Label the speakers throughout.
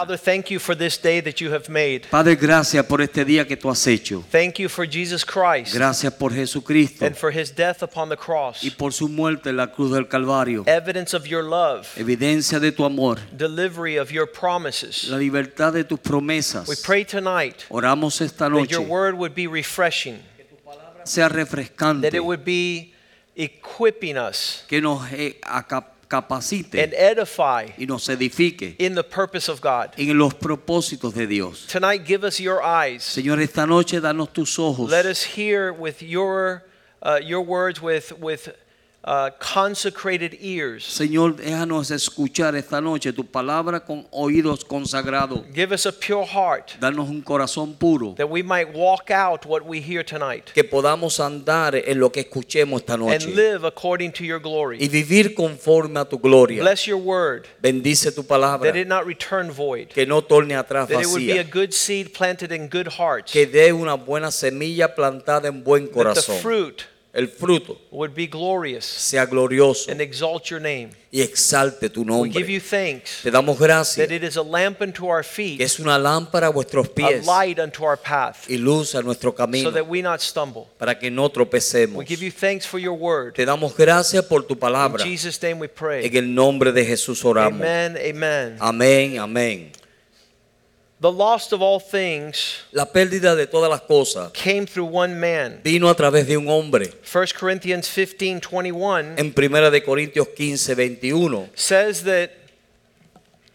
Speaker 1: Father, thank you for this day that you have made.
Speaker 2: Padre, gracias por este día que tú has hecho.
Speaker 1: Thank you for Jesus Christ
Speaker 2: Gracias por Jesucristo
Speaker 1: and for his death upon the cross.
Speaker 2: y por su muerte en la cruz del Calvario.
Speaker 1: Evidence of your love,
Speaker 2: Evidencia de tu amor,
Speaker 1: delivery of your promises.
Speaker 2: la libertad de tus promesas.
Speaker 1: We pray tonight
Speaker 2: Oramos esta
Speaker 1: that
Speaker 2: noche
Speaker 1: your word would be refreshing,
Speaker 2: sea refrescante,
Speaker 1: that it would be equipping us
Speaker 2: que nos eh, aca-
Speaker 1: and edify
Speaker 2: y nos edifique
Speaker 1: in the purpose of God.
Speaker 2: en los propósitos de Dios.
Speaker 1: Tonight, give us your eyes.
Speaker 2: Señor, esta noche danos tus ojos.
Speaker 1: Let us hear with your uh, your words with with uh, consecrated ears.
Speaker 2: Señor, déjanos escuchar esta noche tu palabra con oídos consagrados.
Speaker 1: Give us a pure heart
Speaker 2: Danos un corazón puro.
Speaker 1: that we might walk out what we hear tonight
Speaker 2: Que podamos andar en lo que escuchemos esta
Speaker 1: and
Speaker 2: noche.
Speaker 1: live according to your
Speaker 2: Y
Speaker 1: glory.
Speaker 2: vivir conforme a tu gloria.
Speaker 1: Bless your word
Speaker 2: Bendice tu palabra.
Speaker 1: that it not return void.
Speaker 2: Que no torne atrás
Speaker 1: That it would be a good seed planted in good hearts.
Speaker 2: Que dé una buena semilla plantada en buen
Speaker 1: That the
Speaker 2: corazón.
Speaker 1: fruit
Speaker 2: El fruto
Speaker 1: would be glorious
Speaker 2: sea glorioso
Speaker 1: and exalt your name.
Speaker 2: y exalte tu
Speaker 1: We give you
Speaker 2: nombre.
Speaker 1: thanks
Speaker 2: Te damos
Speaker 1: that
Speaker 2: gracias.
Speaker 1: it is a lamp unto our
Speaker 2: Que
Speaker 1: feet,
Speaker 2: es una lámpara a vuestros
Speaker 1: a
Speaker 2: pies
Speaker 1: light unto our path,
Speaker 2: y luz a nuestro
Speaker 1: so
Speaker 2: camino.
Speaker 1: that we not stumble.
Speaker 2: Para que no tropecemos.
Speaker 1: We give you thanks for your word.
Speaker 2: Te damos gracias por tu
Speaker 1: In
Speaker 2: palabra.
Speaker 1: Jesus' name we
Speaker 2: En
Speaker 1: pray.
Speaker 2: el nombre de Jesús oramos.
Speaker 1: Amen, amen.
Speaker 2: Amén, amén.
Speaker 1: The lost of all things
Speaker 2: La pérdida de todas las cosas
Speaker 1: came through one man.
Speaker 2: vino a través de un hombre.
Speaker 1: 1 Corinthians 15 21
Speaker 2: En 1 de Corintios 15, 21
Speaker 1: says that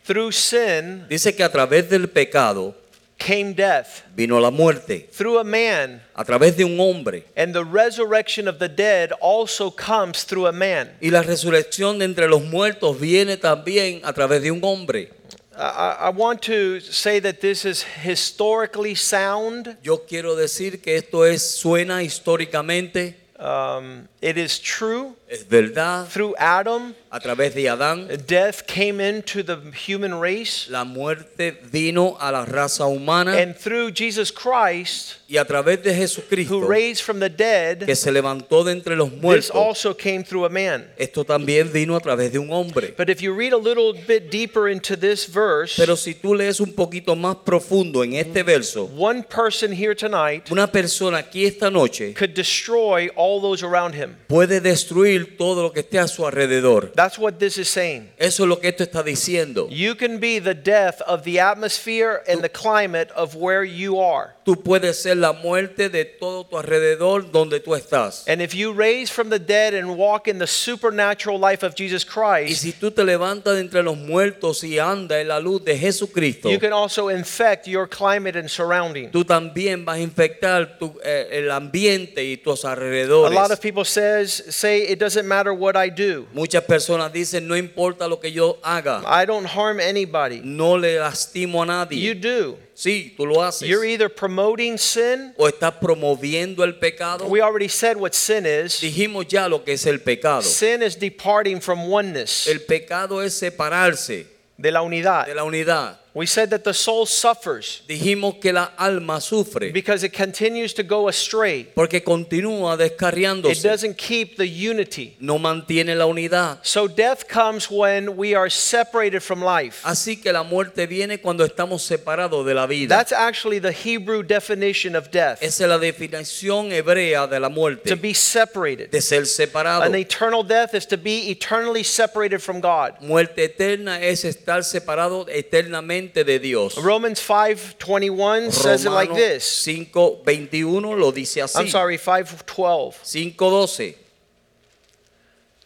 Speaker 1: through sin
Speaker 2: dice que a través del pecado
Speaker 1: came death,
Speaker 2: vino la muerte.
Speaker 1: through a man,
Speaker 2: A través de un hombre.
Speaker 1: and the resurrection of the dead also comes through a man.
Speaker 2: Y la resurrección de entre los muertos viene también a través de un hombre.
Speaker 1: I- want to say that this is historically sound.
Speaker 2: Yo quiero decir que esto es suena históricamente,
Speaker 1: Um, it is true.
Speaker 2: Es verdad.
Speaker 1: Through Adam,
Speaker 2: A través de Adán
Speaker 1: death came into the human race.
Speaker 2: la muerte vino a la raza humana
Speaker 1: And through Jesus Christ,
Speaker 2: y a través de
Speaker 1: who
Speaker 2: Jesucristo
Speaker 1: raised from the dead,
Speaker 2: que se levantó de entre los
Speaker 1: this
Speaker 2: muertos.
Speaker 1: also came through a man.
Speaker 2: Esto también vino a través de un hombre.
Speaker 1: But if you read a little bit deeper into this verse,
Speaker 2: Pero si tú lees un poquito más profundo en este verso,
Speaker 1: one person here tonight
Speaker 2: una persona aquí esta noche
Speaker 1: could destroy all those around him.
Speaker 2: puede destruir todo lo que esté a su alrededor.
Speaker 1: That's what this is saying.
Speaker 2: Eso es lo que esto está diciendo.
Speaker 1: You can be the death of the atmosphere and the climate of where you are.
Speaker 2: Tú puedes ser la muerte de todo tu alrededor donde tú estás.
Speaker 1: And if you raise from the dead and walk in the supernatural life of Jesus
Speaker 2: Y
Speaker 1: Christ,
Speaker 2: si tú te levantas de entre los muertos y andas en la luz de Jesucristo,
Speaker 1: you can also infect your climate and surrounding.
Speaker 2: tú también vas a infectar tu- eh, el ambiente y tus
Speaker 1: A
Speaker 2: alrededores.
Speaker 1: lot of people says say it doesn't matter what I do.
Speaker 2: Muchas personas dicen, no importa lo que yo haga,
Speaker 1: I don't harm anybody.
Speaker 2: no le lastimo a nadie.
Speaker 1: You do.
Speaker 2: Sí, tú lo haces.
Speaker 1: You're either promoting sin.
Speaker 2: o estás promoviendo el pecado.
Speaker 1: We already said what sin is.
Speaker 2: Dijimos ya lo que es el pecado.
Speaker 1: Sin is departing from oneness,
Speaker 2: El pecado es separarse
Speaker 1: de la
Speaker 2: de
Speaker 1: unidad.
Speaker 2: la unidad.
Speaker 1: We said that the soul suffers
Speaker 2: Dijimos que la alma sufre
Speaker 1: because it continues to go astray.
Speaker 2: porque continúa
Speaker 1: It
Speaker 2: descarriándose.
Speaker 1: doesn't keep the unity.
Speaker 2: No mantiene la unidad.
Speaker 1: So death comes when we are separated from life.
Speaker 2: Así que la muerte viene cuando estamos separados de la vida.
Speaker 1: That's actually the Hebrew definition of death.
Speaker 2: Esa es la definición hebrea de la
Speaker 1: To
Speaker 2: muerte.
Speaker 1: be separated.
Speaker 2: De ser separado.
Speaker 1: An eternal death is to be eternally separated from God.
Speaker 2: Muerte eterna es estar separado eternamente de Dios.
Speaker 1: Romans 5:21 says it like this.
Speaker 2: 5:21 lo dice así.
Speaker 1: I'm sorry, 5:12.
Speaker 2: 5:12.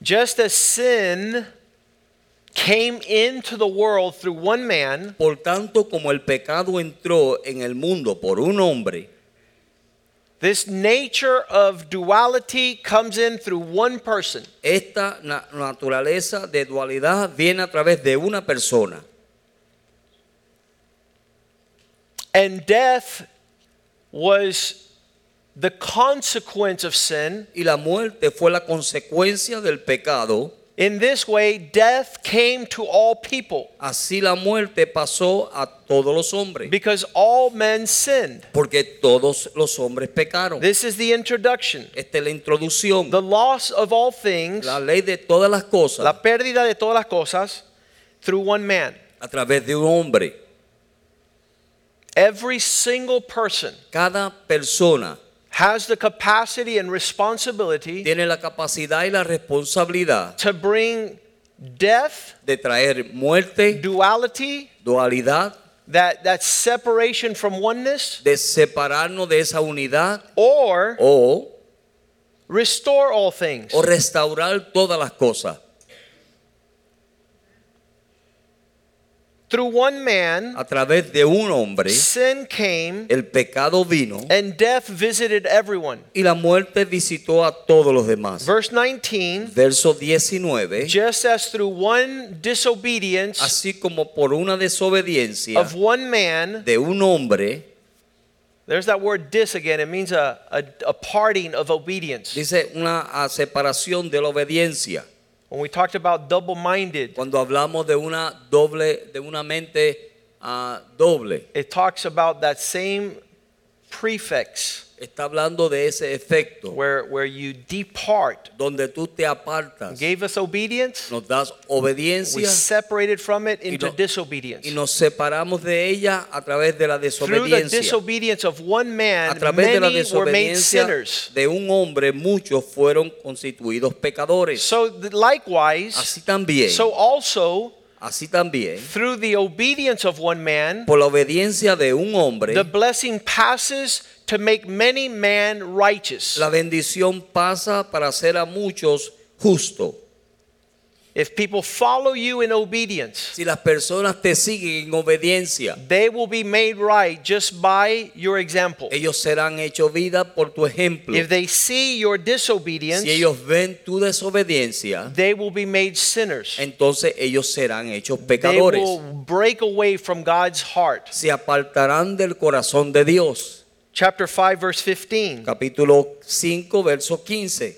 Speaker 1: Just as sin came into the world through one man,
Speaker 2: Por tanto, como el pecado entró en el mundo por un hombre,
Speaker 1: this nature of duality comes in through one person.
Speaker 2: esta naturaleza de dualidad viene a través de una persona.
Speaker 1: And death was the consequence of sin.
Speaker 2: y la muerte fue la consecuencia del pecado,
Speaker 1: In this way, death came to all people
Speaker 2: así la muerte pasó a todos los hombres,
Speaker 1: because all men sinned.
Speaker 2: porque todos los hombres pecaron.
Speaker 1: This is the introduction.
Speaker 2: Esta es la introducción.
Speaker 1: The loss of all things,
Speaker 2: La ley de todas las cosas
Speaker 1: la pérdida de todas las cosas, through one man.
Speaker 2: a través de un hombre.
Speaker 1: Every single person
Speaker 2: Cada persona
Speaker 1: has the capacity and responsibility
Speaker 2: tiene la capacidad y la responsabilidad
Speaker 1: to bring death,
Speaker 2: de traer muerte,
Speaker 1: duality,
Speaker 2: dualidad,
Speaker 1: that, that separation from oneness,
Speaker 2: de separarnos de esa unidad
Speaker 1: or
Speaker 2: o,
Speaker 1: restore all things.
Speaker 2: o restaurar todas las cosas.
Speaker 1: Through one man,
Speaker 2: A través de un hombre,
Speaker 1: sin came
Speaker 2: el pecado vino
Speaker 1: and death visited everyone.
Speaker 2: y la muerte visitó a todos los demás.
Speaker 1: Verse 19,
Speaker 2: Verso 19.
Speaker 1: just as through one disobedience
Speaker 2: Así como por una desobediencia
Speaker 1: of one man,
Speaker 2: de un hombre,
Speaker 1: there's that word dis again, it means a, a, a parting of obedience.
Speaker 2: dice una separación de la obediencia.
Speaker 1: When we talked about double minded,
Speaker 2: Cuando hablamos de una doble, de una mente ah, doble,
Speaker 1: it talks about that same prefix
Speaker 2: está hablando de ese efecto
Speaker 1: where, where you depart.
Speaker 2: donde tú te apartas,
Speaker 1: Gave us obedience,
Speaker 2: nos das
Speaker 1: we
Speaker 2: obediencia
Speaker 1: separated from it into
Speaker 2: no-
Speaker 1: disobedience.
Speaker 2: y nos separamos de ella a través de la
Speaker 1: Through the
Speaker 2: desobediencia.
Speaker 1: disobedience of one
Speaker 2: A través de la
Speaker 1: many were made
Speaker 2: desobediencia
Speaker 1: sinners.
Speaker 2: de un hombre, muchos fueron constituidos pecadores.
Speaker 1: So likewise,
Speaker 2: Así también,
Speaker 1: so also
Speaker 2: así también,
Speaker 1: through the obedience of one man,
Speaker 2: por la obediencia de un hombre,
Speaker 1: the blessing passes to make many man righteous.
Speaker 2: la bendición pasa para hacer a muchos justos.
Speaker 1: If people follow you in obedience,
Speaker 2: Si las personas te siguen en obediencia,
Speaker 1: they will be made right just by your example.
Speaker 2: ellos serán hechos vida por tu ejemplo.
Speaker 1: If they see your disobedience,
Speaker 2: Si ellos ven tu desobediencia,
Speaker 1: they will be made sinners.
Speaker 2: entonces ellos serán hechos
Speaker 1: They
Speaker 2: pecadores.
Speaker 1: will break away from God's heart.
Speaker 2: Se apartarán del corazón de Dios.
Speaker 1: Chapter 5, verse 15.
Speaker 2: Capítulo 5, verso 15.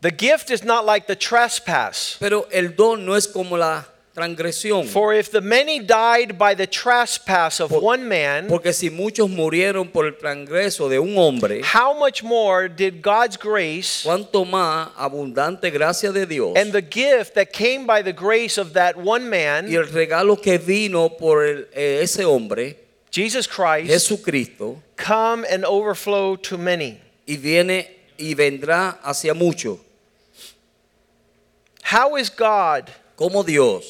Speaker 1: The gift is not like the trespass.
Speaker 2: Pero el don no es como la transgresión.
Speaker 1: For if the many died by the trespass of
Speaker 2: Por-
Speaker 1: one man,
Speaker 2: Porque si muchos murieron por el transgreso de un hombre,
Speaker 1: how much more did God's grace
Speaker 2: cuánto más abundante gracia de Dios
Speaker 1: and the gift that came by the grace of that one man, y
Speaker 2: el regalo que vino por el- eh, ese hombre,
Speaker 1: Jesus Christ,
Speaker 2: Jesucristo,
Speaker 1: come and overflow to many?
Speaker 2: y viene y vendrá hacia muchos.
Speaker 1: How is God
Speaker 2: Como Dios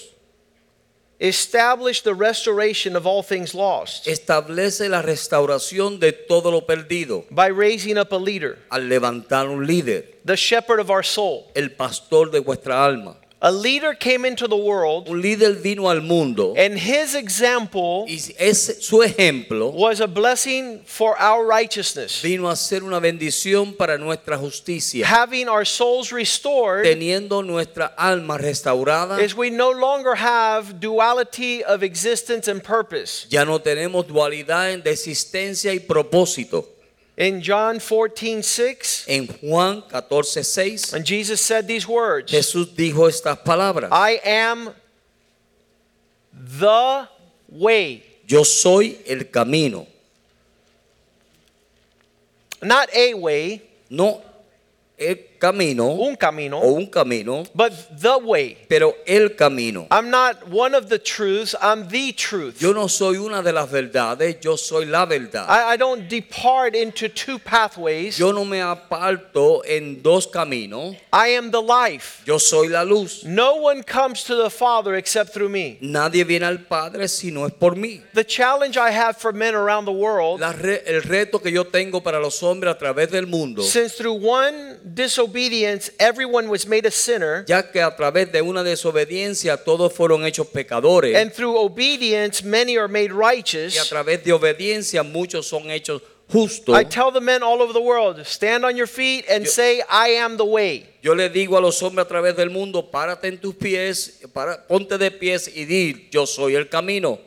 Speaker 1: established the restoration of all things lost?
Speaker 2: establece la restauración de todo lo perdido
Speaker 1: By raising up a leader,
Speaker 2: al levantar un líder,
Speaker 1: the shepherd of our soul.
Speaker 2: el pastor de vuestra alma.
Speaker 1: A leader came into the world,
Speaker 2: Un líder vino al mundo
Speaker 1: and his example
Speaker 2: y es, su ejemplo
Speaker 1: was a blessing for our righteousness.
Speaker 2: vino a ser una bendición para nuestra justicia,
Speaker 1: Having our souls restored
Speaker 2: teniendo nuestra alma restaurada.
Speaker 1: is we no longer have duality of existence and purpose.
Speaker 2: Ya no tenemos dualidad en de existencia y propósito.
Speaker 1: In John 14, 6,
Speaker 2: En Juan 14, 6,
Speaker 1: and Jesus said these words
Speaker 2: Jesús dijo estas palabras.
Speaker 1: I am the way,
Speaker 2: Yo soy el camino,
Speaker 1: not a way,
Speaker 2: no el camino
Speaker 1: un
Speaker 2: o
Speaker 1: camino,
Speaker 2: un camino,
Speaker 1: but the way.
Speaker 2: pero el camino.
Speaker 1: I'm not one of the truths, I'm the truth.
Speaker 2: Yo no soy una de las verdades, yo soy la verdad.
Speaker 1: I, I don't depart into two pathways.
Speaker 2: Yo no me aparto en dos caminos,
Speaker 1: I am the life.
Speaker 2: yo soy la luz.
Speaker 1: No one comes to the Father except through me.
Speaker 2: Nadie viene al Padre si no es por mí.
Speaker 1: The challenge I have for men around the world,
Speaker 2: La re- el reto que yo tengo para los hombres a través del mundo,
Speaker 1: since through one disobedience everyone was made a sinner,
Speaker 2: ya que a través de una desobediencia todos fueron hechos pecadores
Speaker 1: and through obedience many are made
Speaker 2: y a
Speaker 1: righteous.
Speaker 2: través de obediencia muchos son hechos justos.
Speaker 1: I tell the men all over the world, stand on your feet and say, I am the way.
Speaker 2: Yo le digo a los hombres a través del mundo, párate en tus pies, para, ponte de pies y di, yo soy el camino.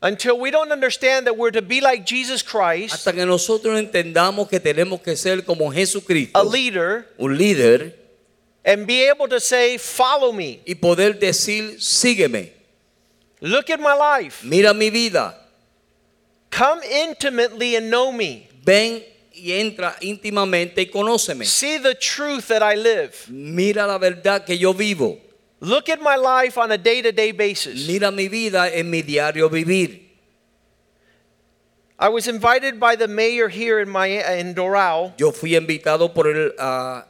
Speaker 1: Until we don't understand that we're to be like Jesus Christ,
Speaker 2: Hasta que nosotros entendamos que tenemos que ser como Jesucristo,
Speaker 1: a leader,
Speaker 2: un líder,
Speaker 1: and be able to say, Follow me.
Speaker 2: y poder decir, sígueme,
Speaker 1: Look at my life.
Speaker 2: mira mi vida,
Speaker 1: Come intimately and know me.
Speaker 2: ven y entra íntimamente y conóceme.
Speaker 1: See the truth that I live.
Speaker 2: Mira la verdad que yo vivo.
Speaker 1: Look at my life on a day to day basis.
Speaker 2: Mira mi vida en mi diario vivir.
Speaker 1: I was invited by the mayor here in, my, in Doral
Speaker 2: Yo fui invitado por el, ah,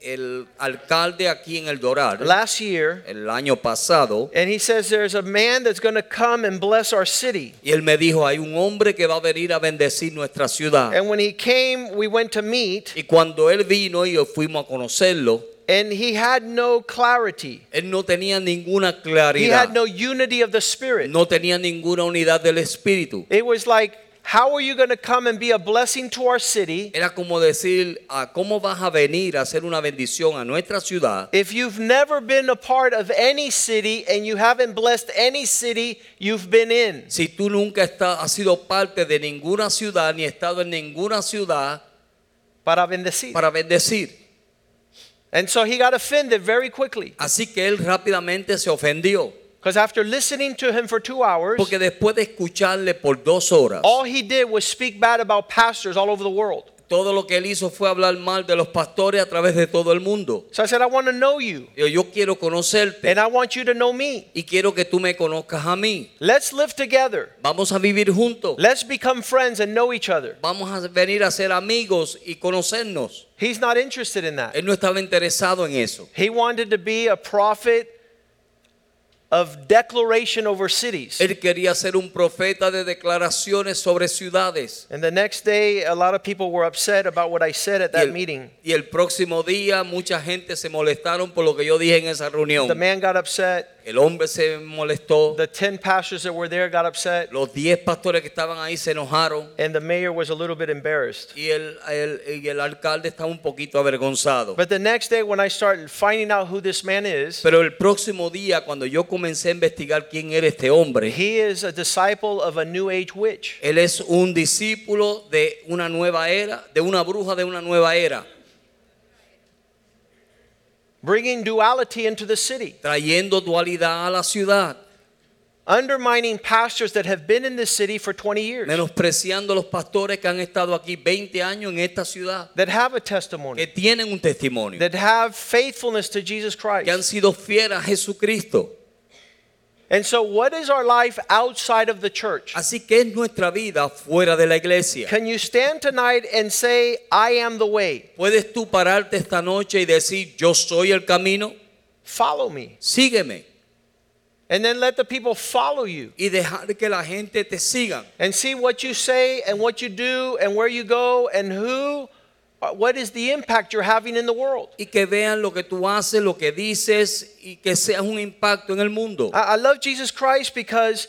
Speaker 2: el alcalde aquí en el Doral
Speaker 1: last year,
Speaker 2: el año pasado
Speaker 1: and he says there's a man that's going to come and bless our city.
Speaker 2: y él me dijo, hay un hombre que va a venir a bendecir nuestra ciudad.
Speaker 1: And when he came, we went to meet,
Speaker 2: Y cuando él vino y fuimos a conocerlo,
Speaker 1: and he had no clarity.
Speaker 2: él no tenía ninguna claridad.
Speaker 1: He had no unity of the Spirit.
Speaker 2: no tenía ninguna unidad del espíritu.
Speaker 1: It was like, how are you going to come and be a blessing to our city
Speaker 2: Era como decir, ah, ¿cómo vas a venir a hacer una bendición a nuestra ciudad
Speaker 1: if you've never been a part of any city and you haven't blessed any city you've been in?
Speaker 2: si tú nunca está- has sido parte de ninguna ciudad ni estado en ninguna ciudad
Speaker 1: Para bendecir.
Speaker 2: para bendecir?
Speaker 1: And so he got offended very quickly.
Speaker 2: Así que él rápidamente se ofendió,
Speaker 1: Because after listening to him for two hours,
Speaker 2: porque después de escucharle por dos horas,
Speaker 1: all he did was speak bad about pastors all over the world.
Speaker 2: Todo lo que él hizo fue hablar mal de los pastores a través de todo el mundo.
Speaker 1: So I said, I want to know you,
Speaker 2: Yo, yo quiero conocerte
Speaker 1: and I want you to know me.
Speaker 2: y quiero que tú me conozcas a mí.
Speaker 1: Let's live together.
Speaker 2: Vamos a vivir juntos.
Speaker 1: Let's become friends and know each other.
Speaker 2: Vamos a venir a ser amigos y conocernos.
Speaker 1: He's not interested in that.
Speaker 2: Él no estaba interesado en eso.
Speaker 1: He wanted to be a prophet of declaration over cities.
Speaker 2: Él quería ser un profeta de declaraciones sobre ciudades.
Speaker 1: And the next day, a lot of people were upset about what I said at
Speaker 2: Y
Speaker 1: that
Speaker 2: el,
Speaker 1: meeting.
Speaker 2: y el próximo día mucha gente se molestaron por lo que yo dije en esa reunión.
Speaker 1: The man got upset.
Speaker 2: El hombre se molestó.
Speaker 1: The 10 pastors that were there got upset.
Speaker 2: Los 10 pastores que estaban ahí se enojaron.
Speaker 1: And the mayor was a little bit embarrassed.
Speaker 2: Y el, el- y el alcalde estaba un poquito avergonzado.
Speaker 1: But the next day, when I started finding out who this man is,
Speaker 2: Pero el próximo día, cuando yo comencé a investigar quién era este hombre,
Speaker 1: he is a disciple of a New Age witch.
Speaker 2: él es un discípulo de una nueva era, de una bruja de una nueva era,
Speaker 1: bringing duality into the city,
Speaker 2: trayendo dualidad a la ciudad,
Speaker 1: undermining pastors that have been in this city for 20 years,
Speaker 2: menospreciando los pastores que han estado aquí 20 años en esta ciudad,
Speaker 1: that have a
Speaker 2: que
Speaker 1: testimony,
Speaker 2: tienen un testimonio,
Speaker 1: that have faithfulness to Jesus Christ.
Speaker 2: que han sido fieles a Jesucristo.
Speaker 1: And so, what is our life outside of the church?
Speaker 2: Así que es nuestra vida fuera de la iglesia.
Speaker 1: Can you stand tonight and say, I am the way?
Speaker 2: ¿Puedes tú pararte esta noche y decir, yo soy el camino?
Speaker 1: Follow me.
Speaker 2: Sígueme.
Speaker 1: And then let the people follow you
Speaker 2: Y dejar que la gente te siga.
Speaker 1: and see what you say and what you do and where you go and who, Uh, what is the impact you're having in the world.
Speaker 2: Y que vean lo que tú haces, lo que dices y que seas un impacto en el mundo.
Speaker 1: I, I love Jesus Christ because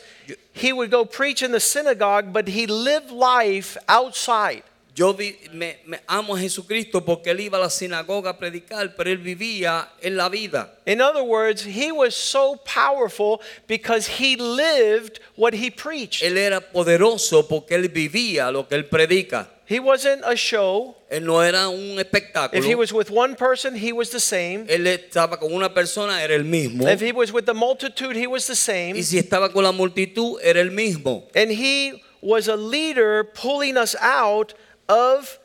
Speaker 1: he would go preach in the synagogue, but he lived life outside.
Speaker 2: Yo vi- me, me amo a Jesucristo porque él iba a la sinagoga a predicar, pero él vivía en la vida.
Speaker 1: In other words, he was so powerful because he lived what he preached.
Speaker 2: Él era poderoso porque él vivía lo que él predica.
Speaker 1: He wasn't a show.
Speaker 2: Él no era un espectáculo.
Speaker 1: If he was with one person, he was the same.
Speaker 2: él estaba con una persona, era el mismo.
Speaker 1: If he was with the multitude, he was the same.
Speaker 2: Y si estaba con la multitud, era el mismo.
Speaker 1: And he was a leader pulling us out of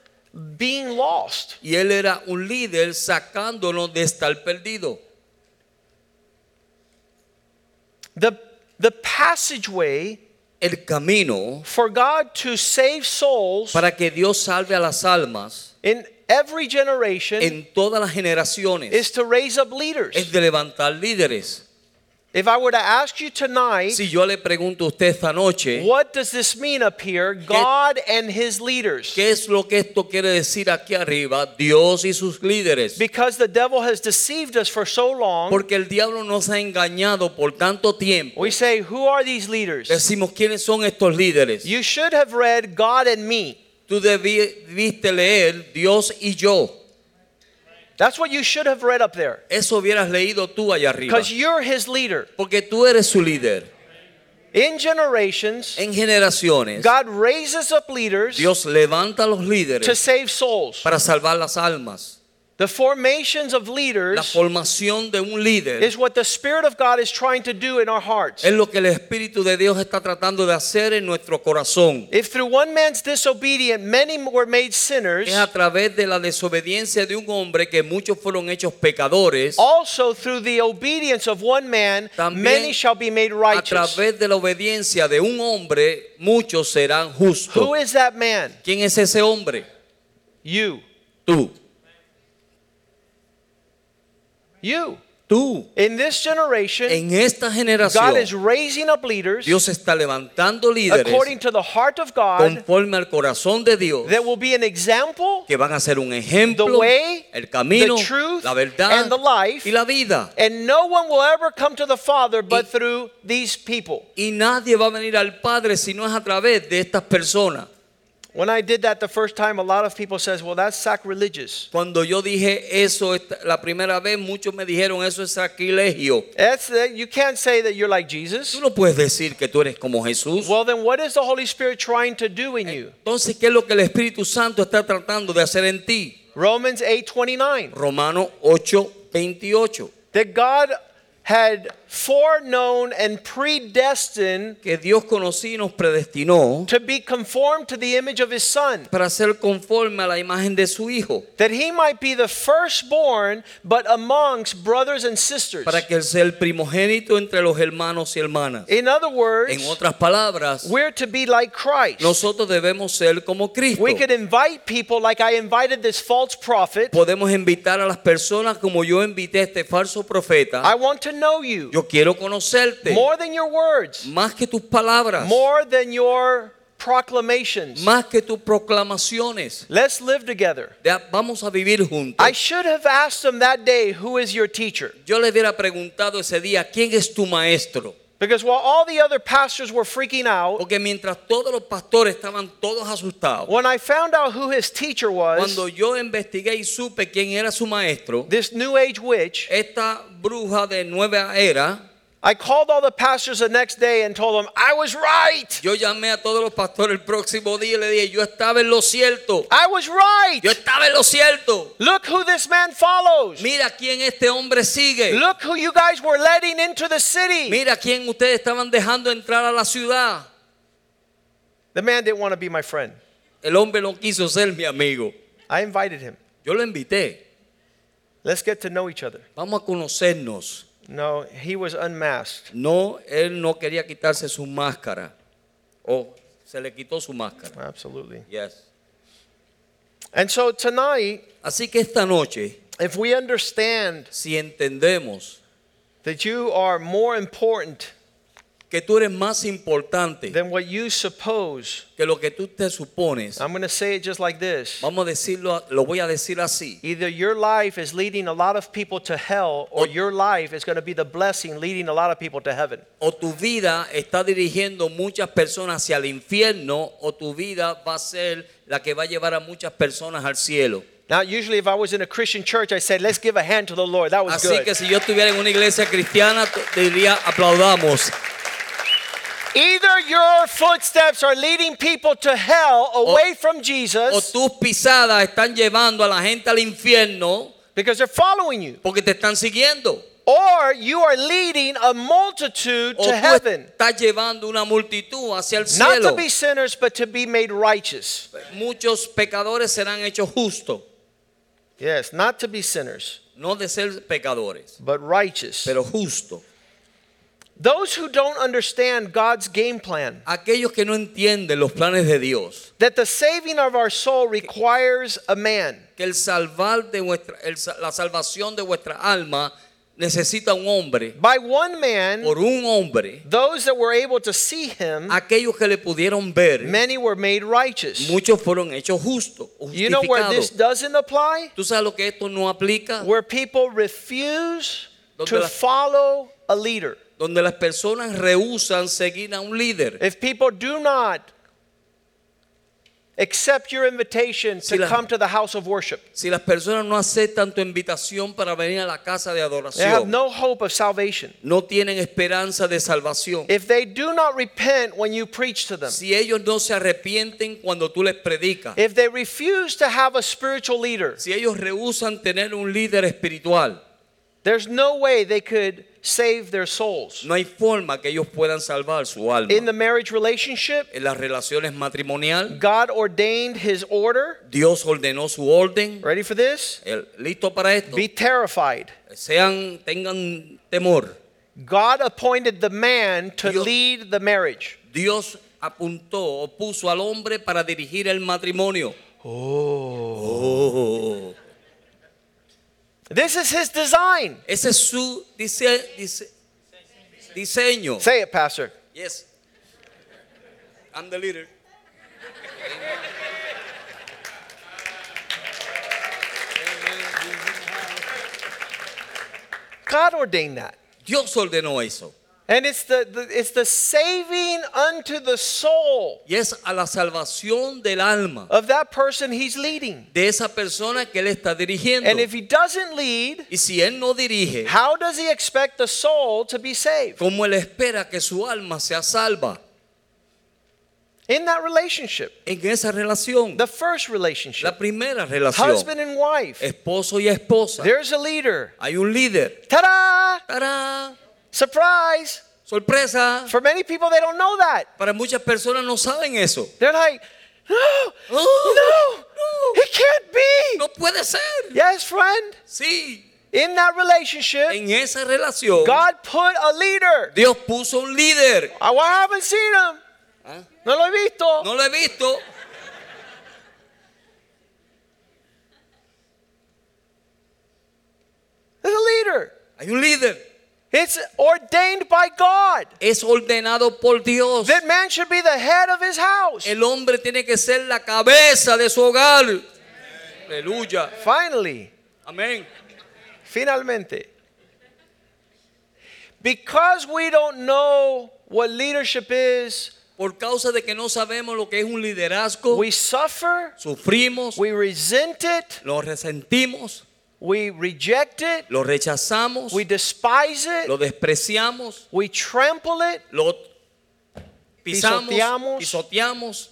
Speaker 1: being lost.
Speaker 2: Y él era un líder sacándonos de estar perdido.
Speaker 1: The, the passageway
Speaker 2: El camino
Speaker 1: for God to save souls
Speaker 2: para que Dios salve a las almas
Speaker 1: in every generation
Speaker 2: en todas las generaciones
Speaker 1: is to raise up
Speaker 2: es
Speaker 1: leaders.
Speaker 2: de levantar líderes.
Speaker 1: If I were to ask you tonight,
Speaker 2: Si yo le pregunto a usted esta noche,
Speaker 1: what does this mean up here? God and his leaders.
Speaker 2: ¿qué es lo que esto quiere decir aquí arriba? Dios y sus líderes.
Speaker 1: Because the devil has deceived us for so long,
Speaker 2: Porque el diablo nos ha engañado por tanto tiempo.
Speaker 1: we say, Who are these leaders?
Speaker 2: Decimos, ¿quiénes son estos líderes?
Speaker 1: You should have read God and me.
Speaker 2: Tú debiste leer Dios y yo.
Speaker 1: That's what you should have read up there.
Speaker 2: Eso hubieras leído tú allá arriba.
Speaker 1: Because you're his leader.
Speaker 2: Porque tú eres su líder.
Speaker 1: In generations,
Speaker 2: En generaciones,
Speaker 1: God raises up leaders
Speaker 2: Dios levanta a los
Speaker 1: to save souls.
Speaker 2: para salvar las almas.
Speaker 1: The formations of
Speaker 2: La
Speaker 1: leaders
Speaker 2: formación de un líder
Speaker 1: is what the Spirit of God is trying to do in our hearts.
Speaker 2: es lo que el Espíritu de Dios está tratando de hacer en nuestro corazón.
Speaker 1: If through one man's disobedience many were made sinners,
Speaker 2: Es a través de la desobediencia de un hombre que muchos fueron hechos pecadores.
Speaker 1: also through the obedience of one man
Speaker 2: También
Speaker 1: many shall be made
Speaker 2: A
Speaker 1: righteous.
Speaker 2: través de la obediencia de un hombre, muchos serán justos.
Speaker 1: Who is that man?
Speaker 2: ¿Quién es ese hombre?
Speaker 1: You.
Speaker 2: Tú.
Speaker 1: You.
Speaker 2: Tú.
Speaker 1: In this generation,
Speaker 2: En esta
Speaker 1: God
Speaker 2: generación,
Speaker 1: is raising up leaders
Speaker 2: Dios está levantando líderes
Speaker 1: according to the heart of God
Speaker 2: conforme al corazón de Dios
Speaker 1: that will be an example
Speaker 2: que van a ser un ejemplo,
Speaker 1: way,
Speaker 2: el camino,
Speaker 1: the truth,
Speaker 2: la verdad
Speaker 1: and the life.
Speaker 2: y la vida.
Speaker 1: And no one will ever come to the Father but through these people.
Speaker 2: Y nadie va a venir al Padre si no es a través de estas personas.
Speaker 1: When I did that the first time, a lot of people says, "Well, that's sacrilegious."
Speaker 2: Cuando yo dije eso la primera vez, muchos me dijeron eso es sacrilegio.
Speaker 1: That's you can't say that you're like Jesus.
Speaker 2: Tú no puedes decir que tú eres como Jesús.
Speaker 1: Well, then what is the Holy Spirit trying to do in you?
Speaker 2: Entonces, ¿qué es lo que el Espíritu Santo está tratando de hacer en ti?
Speaker 1: Romans 8:29.
Speaker 2: Romanos 8, 28.
Speaker 1: That God had foreknown and predestined
Speaker 2: Que Dios conocí y nos predestinó
Speaker 1: to be conformed to the image of his son,
Speaker 2: para ser conforme a la imagen de su Hijo.
Speaker 1: that he might be the firstborn but amongst brothers and sisters.
Speaker 2: Para que Él sea el primogénito entre los hermanos y hermanas.
Speaker 1: In other words,
Speaker 2: En otras palabras,
Speaker 1: we're to be like Christ.
Speaker 2: nosotros debemos ser como Cristo.
Speaker 1: We could invite people like I invited this false prophet.
Speaker 2: Podemos invitar a las personas como yo invité a este falso profeta.
Speaker 1: I want to know you
Speaker 2: Yo quiero conocerte
Speaker 1: more than your words,
Speaker 2: más que tus palabras,
Speaker 1: more than your proclamations.
Speaker 2: más que tus proclamaciones.
Speaker 1: Let's live together.
Speaker 2: Vamos a vivir juntos.
Speaker 1: I should have asked him that day, Who is your teacher?
Speaker 2: Yo le hubiera preguntado ese día, ¿quién es tu maestro?
Speaker 1: Because while all the other pastors were freaking out,
Speaker 2: Porque mientras todos los pastores estaban todos asustados,
Speaker 1: when I found out who his teacher was,
Speaker 2: cuando yo investigué y supe quién era su maestro,
Speaker 1: this New Age witch,
Speaker 2: esta bruja de nueva era,
Speaker 1: I called all the pastors the next day and told them, I was right.
Speaker 2: yo llamé a todos los pastores el próximo día y le dije, yo estaba en lo cierto,
Speaker 1: I was right.
Speaker 2: yo estaba en lo cierto.
Speaker 1: Look who this man follows.
Speaker 2: Mira quién este hombre sigue.
Speaker 1: Look who you guys were letting into the city.
Speaker 2: Mira quién ustedes estaban dejando entrar a la ciudad.
Speaker 1: The man didn't want to be my friend.
Speaker 2: El hombre no quiso ser mi amigo.
Speaker 1: I invited him.
Speaker 2: Yo lo invité.
Speaker 1: Let's get to know each other.
Speaker 2: Vamos a conocernos.
Speaker 1: No, he was unmasked.
Speaker 2: No, él no quería quitarse su máscara. O se le quitó su máscara.
Speaker 1: Absolutely.
Speaker 2: Yes.
Speaker 1: And so tonight,
Speaker 2: Así que esta noche,
Speaker 1: if we understand
Speaker 2: si entendemos
Speaker 1: that you are more important
Speaker 2: que tú eres más importante
Speaker 1: than what you suppose,
Speaker 2: que lo que tú te supones,
Speaker 1: I'm going to say it just like this.
Speaker 2: vamos a decirlo, lo voy a decir así.
Speaker 1: Either your life is leading a lot of people to hell, or your life is going to be the blessing leading a lot of people to heaven.
Speaker 2: O tu vida está dirigiendo muchas personas hacia el infierno, o tu vida va a ser la que va a llevar a muchas personas al cielo.
Speaker 1: Now, usually, if I was in a Christian church, I said, "Let's give a hand to the Lord." That was
Speaker 2: Así
Speaker 1: good.
Speaker 2: que si yo estuviera en una iglesia cristiana, diría aplaudamos.
Speaker 1: Either your footsteps are leading people to hell away from
Speaker 2: O
Speaker 1: Jesus
Speaker 2: tus pisadas están llevando a la gente al infierno
Speaker 1: because they're following you,
Speaker 2: porque te están siguiendo.
Speaker 1: or you are leading a multitude
Speaker 2: O
Speaker 1: to heaven.
Speaker 2: estás llevando una multitud hacia el
Speaker 1: Not
Speaker 2: cielo.
Speaker 1: to be sinners, but to be made righteous.
Speaker 2: Muchos pecadores serán hechos justos,
Speaker 1: Yes, not to be sinners,
Speaker 2: no de ser pecadores,
Speaker 1: but righteous.
Speaker 2: pero justos.
Speaker 1: Those who don't understand God's game plan,
Speaker 2: Aquellos que no entienden los planes de Dios,
Speaker 1: that the saving of our soul requires a man.
Speaker 2: que el salvar de vuestra, el la salvación de vuestra alma necesita un hombre.
Speaker 1: By one man,
Speaker 2: Por un hombre,
Speaker 1: those that were able to see him,
Speaker 2: aquellos que le pudieron ver,
Speaker 1: many were made righteous.
Speaker 2: muchos fueron hechos justos,
Speaker 1: You know where this doesn't apply?
Speaker 2: ¿Tú sabes lo que esto no aplica?
Speaker 1: Where people refuse to
Speaker 2: la-
Speaker 1: follow a leader.
Speaker 2: Donde las personas rehusan seguir a un líder.
Speaker 1: If people do not accept your invitation
Speaker 2: Si
Speaker 1: to
Speaker 2: la-
Speaker 1: come to the house of worship,
Speaker 2: Si las personas no aceptan tu invitación para venir a la casa de
Speaker 1: they have
Speaker 2: adoración,
Speaker 1: no hope of salvation.
Speaker 2: no tienen esperanza de salvación.
Speaker 1: If they do not repent when you preach to them,
Speaker 2: Si ellos no se arrepienten cuando tú les predicas,
Speaker 1: if they refuse to have a spiritual leader,
Speaker 2: si ellos rehusan tener un líder espiritual,
Speaker 1: there's no way they could save their souls.
Speaker 2: no hay forma que ellos puedan salvar su alma.
Speaker 1: In the marriage relationship,
Speaker 2: En las relaciones matrimoniales,
Speaker 1: God ordained his order.
Speaker 2: Dios ordenó su orden.
Speaker 1: Ready for this?
Speaker 2: El- ¿Listo para esto?
Speaker 1: Be terrified.
Speaker 2: Sean, tengan temor.
Speaker 1: God appointed the man to
Speaker 2: Dios-
Speaker 1: lead the marriage.
Speaker 2: Dios apuntó o puso al hombre para dirigir el matrimonio. Oh. oh.
Speaker 1: This is his design.
Speaker 2: Ese es su dise- dise- diseño.
Speaker 1: Say it, Pastor.
Speaker 2: Yes. I'm the leader.
Speaker 1: God ordained that.
Speaker 2: Dios ordenó eso.
Speaker 1: And it's the, the it's the saving unto the soul
Speaker 2: Y es a la salvación del alma
Speaker 1: of that person he's leading.
Speaker 2: de esa persona que él está dirigiendo.
Speaker 1: And if he doesn't lead,
Speaker 2: Y si él no dirige,
Speaker 1: how does he expect the soul to be saved?
Speaker 2: ¿cómo él espera que su alma sea salva?
Speaker 1: In that relationship,
Speaker 2: En esa relación,
Speaker 1: the first relationship,
Speaker 2: la primera relación,
Speaker 1: husband and wife,
Speaker 2: esposo y esposa,
Speaker 1: there's a leader.
Speaker 2: hay un líder.
Speaker 1: Ta-da!
Speaker 2: ¡Tarán!
Speaker 1: Surprise!
Speaker 2: Sorpresa.
Speaker 1: For many people, they don't know that.
Speaker 2: Para muchas personas no saben eso.
Speaker 1: They're like, no,
Speaker 2: Oh,
Speaker 1: no, it can't be.
Speaker 2: No puede ser.
Speaker 1: Yes, friend.
Speaker 2: Sí,
Speaker 1: In that relationship,
Speaker 2: en esa relación
Speaker 1: God put a leader.
Speaker 2: Dios puso un líder.
Speaker 1: I I haven't seen him.
Speaker 2: ¿Ah?
Speaker 1: No lo he visto.
Speaker 2: No lo he visto.
Speaker 1: There's a leader.
Speaker 2: Hay un líder.
Speaker 1: It's ordained by God
Speaker 2: Es ordenado por Dios.
Speaker 1: that man should be the head of his house.
Speaker 2: El hombre tiene que ser la cabeza de su hogar. Aleluya.
Speaker 1: Finally,
Speaker 2: Amén.
Speaker 1: finalmente. Because we don't know what leadership is,
Speaker 2: Por causa de que no sabemos lo que es un liderazgo,
Speaker 1: we suffer,
Speaker 2: sufrimos,
Speaker 1: we resent it,
Speaker 2: lo resentimos,
Speaker 1: we reject it,
Speaker 2: lo rechazamos,
Speaker 1: we despise
Speaker 2: lo
Speaker 1: it,
Speaker 2: despreciamos,
Speaker 1: we trample it.
Speaker 2: lo pisamos,
Speaker 1: Pisoteamos.
Speaker 2: pisoteamos.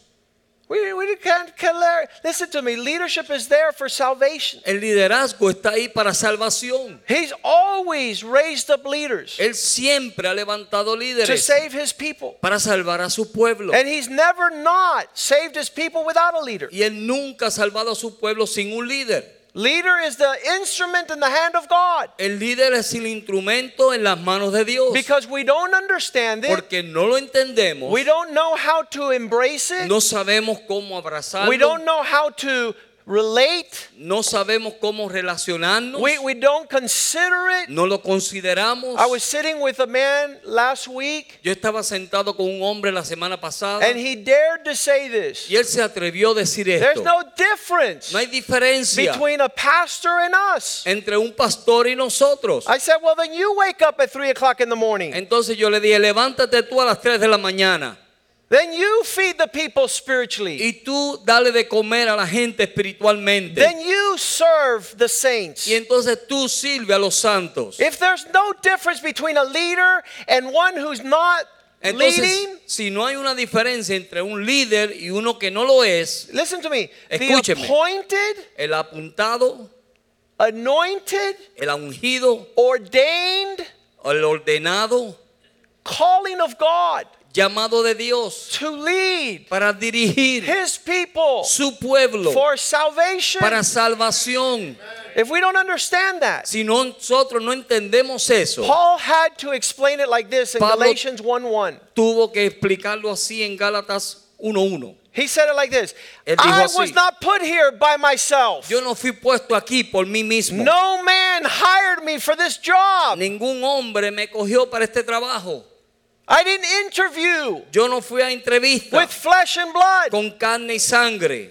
Speaker 1: We, we can't care. Listen to me. Leadership is there for salvation.
Speaker 2: El liderazgo está ahí para salvación.
Speaker 1: He's always raised up leaders
Speaker 2: Él siempre ha levantado
Speaker 1: to
Speaker 2: líderes
Speaker 1: save his people.
Speaker 2: para salvar a su pueblo.
Speaker 1: And he's never not saved his people without a leader.
Speaker 2: Y él nunca ha salvado a su pueblo sin un líder.
Speaker 1: Leader is the instrument in the hand of God.
Speaker 2: El líder es el instrumento en las manos de Dios.
Speaker 1: Because we don't understand it,
Speaker 2: Porque no lo entendemos,
Speaker 1: we don't know how to embrace it,
Speaker 2: no sabemos cómo abrazarlo,
Speaker 1: we don't know how to relate,
Speaker 2: no sabemos cómo relacionarnos,
Speaker 1: we, we don't consider it.
Speaker 2: no lo consideramos.
Speaker 1: I was sitting with a man last week,
Speaker 2: Yo estaba sentado con un hombre la semana pasada
Speaker 1: and he dared to say this.
Speaker 2: y él se atrevió a decir
Speaker 1: There's
Speaker 2: esto.
Speaker 1: no difference
Speaker 2: No hay diferencia
Speaker 1: between a pastor and us.
Speaker 2: entre un pastor y nosotros.
Speaker 1: I said, Well, then you wake up at 3 o'clock in the morning.
Speaker 2: Entonces yo le dije, levántate tú a las 3 de la mañana
Speaker 1: Then you feed the people spiritually.
Speaker 2: y tú dale de comer a la gente espiritualmente.
Speaker 1: Then you serve the saints.
Speaker 2: Y entonces tú sirve a los santos.
Speaker 1: If there's no difference between a leader and one who's not
Speaker 2: Entonces,
Speaker 1: leading,
Speaker 2: si no hay una diferencia entre un líder y uno que no lo es,
Speaker 1: listen to me.
Speaker 2: Escúcheme.
Speaker 1: The appointed,
Speaker 2: el apuntado,
Speaker 1: anointed,
Speaker 2: el ungido,
Speaker 1: ordained
Speaker 2: el ordenado,
Speaker 1: calling of God
Speaker 2: llamado de Dios
Speaker 1: to lead
Speaker 2: para dirigir
Speaker 1: his people
Speaker 2: su pueblo
Speaker 1: for salvation.
Speaker 2: para salvación.
Speaker 1: If we don't understand that,
Speaker 2: Si no- nosotros no entendemos eso,
Speaker 1: Paul had to explain it like this in
Speaker 2: Pablo-
Speaker 1: Galatians 1:1.
Speaker 2: tuvo que explicarlo así en Gálatas 1.1.
Speaker 1: He said it like this I
Speaker 2: así.
Speaker 1: was not put here by myself.
Speaker 2: Yo no fui puesto aquí por mí mismo.
Speaker 1: No man hired me for this job.
Speaker 2: Ningún hombre me cogió para este trabajo.
Speaker 1: I didn't interview
Speaker 2: Yo no fui a entrevista
Speaker 1: with flesh and blood.
Speaker 2: con carne y sangre.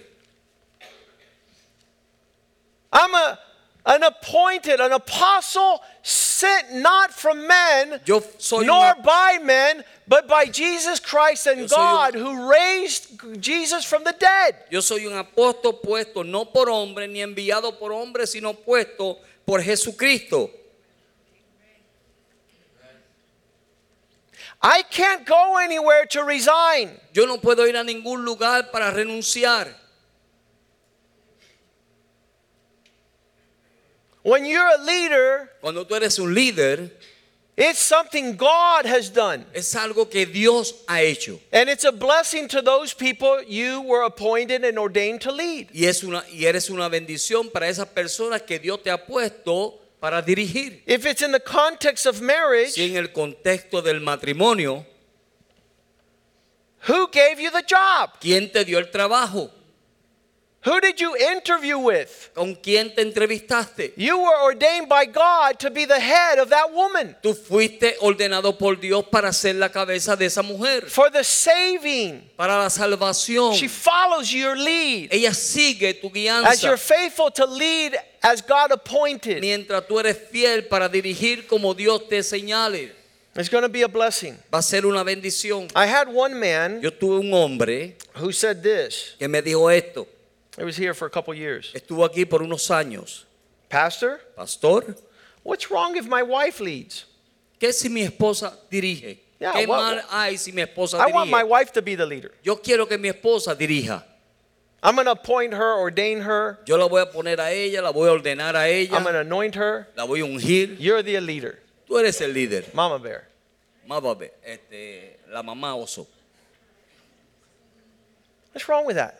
Speaker 1: I'm a an appointed, an apostle sent not from men,
Speaker 2: Yo soy
Speaker 1: nor
Speaker 2: una-
Speaker 1: by men, but by Jesus Christ and God
Speaker 2: un-
Speaker 1: who raised Jesus from the dead.
Speaker 2: Yo soy un apóstol puesto no por hombre ni enviado por hombre, sino puesto por Jesucristo.
Speaker 1: I can't go anywhere to resign.
Speaker 2: Yo no puedo ir a ningún lugar para renunciar.
Speaker 1: When you're a leader,
Speaker 2: Cuando tú eres un líder,
Speaker 1: it's something God has done.
Speaker 2: es algo que Dios ha hecho.
Speaker 1: And it's a blessing to those people you were appointed and ordained to lead.
Speaker 2: Y, es una, y eres una bendición para esas personas que Dios te ha puesto para dirigir.
Speaker 1: If it's in the context of marriage,
Speaker 2: Si en el contexto del matrimonio,
Speaker 1: who gave you the job?
Speaker 2: ¿quién te dio el trabajo?
Speaker 1: Who did you interview with?
Speaker 2: ¿Con quién te entrevistaste?
Speaker 1: You were ordained by God to be the head of that woman
Speaker 2: Tú fuiste ordenado por Dios para ser la cabeza de esa mujer,
Speaker 1: for the saving.
Speaker 2: para la salvación.
Speaker 1: She follows your lead
Speaker 2: Ella sigue tu
Speaker 1: as you're
Speaker 2: guianza
Speaker 1: faithful to lead as God appointed.
Speaker 2: mientras tú eres fiel para dirigir como Dios te señale.
Speaker 1: It's going to be a blessing.
Speaker 2: Va a ser una bendición.
Speaker 1: I had one man
Speaker 2: Yo tuve un hombre
Speaker 1: who said this.
Speaker 2: que me dijo esto.
Speaker 1: He was here for a couple years.
Speaker 2: Estuvo aquí por unos años.
Speaker 1: Pastor,
Speaker 2: Pastor,
Speaker 1: what's wrong if my wife leads?
Speaker 2: ¿qué si mi esposa dirige?
Speaker 1: Yeah,
Speaker 2: ¿Qué
Speaker 1: well,
Speaker 2: mal hay si mi esposa
Speaker 1: I want my wife to be the leader.
Speaker 2: Yo quiero que mi esposa dirija.
Speaker 1: I'm going to appoint her, ordain her.
Speaker 2: Yo la voy a poner a ella, la voy a ordenar a
Speaker 1: I'm going to anoint her.
Speaker 2: la voy a ungir.
Speaker 1: You're the leader,
Speaker 2: Tú eres el líder.
Speaker 1: Mama Bear.
Speaker 2: Más babe, este, la mamá oso.
Speaker 1: What's wrong with that?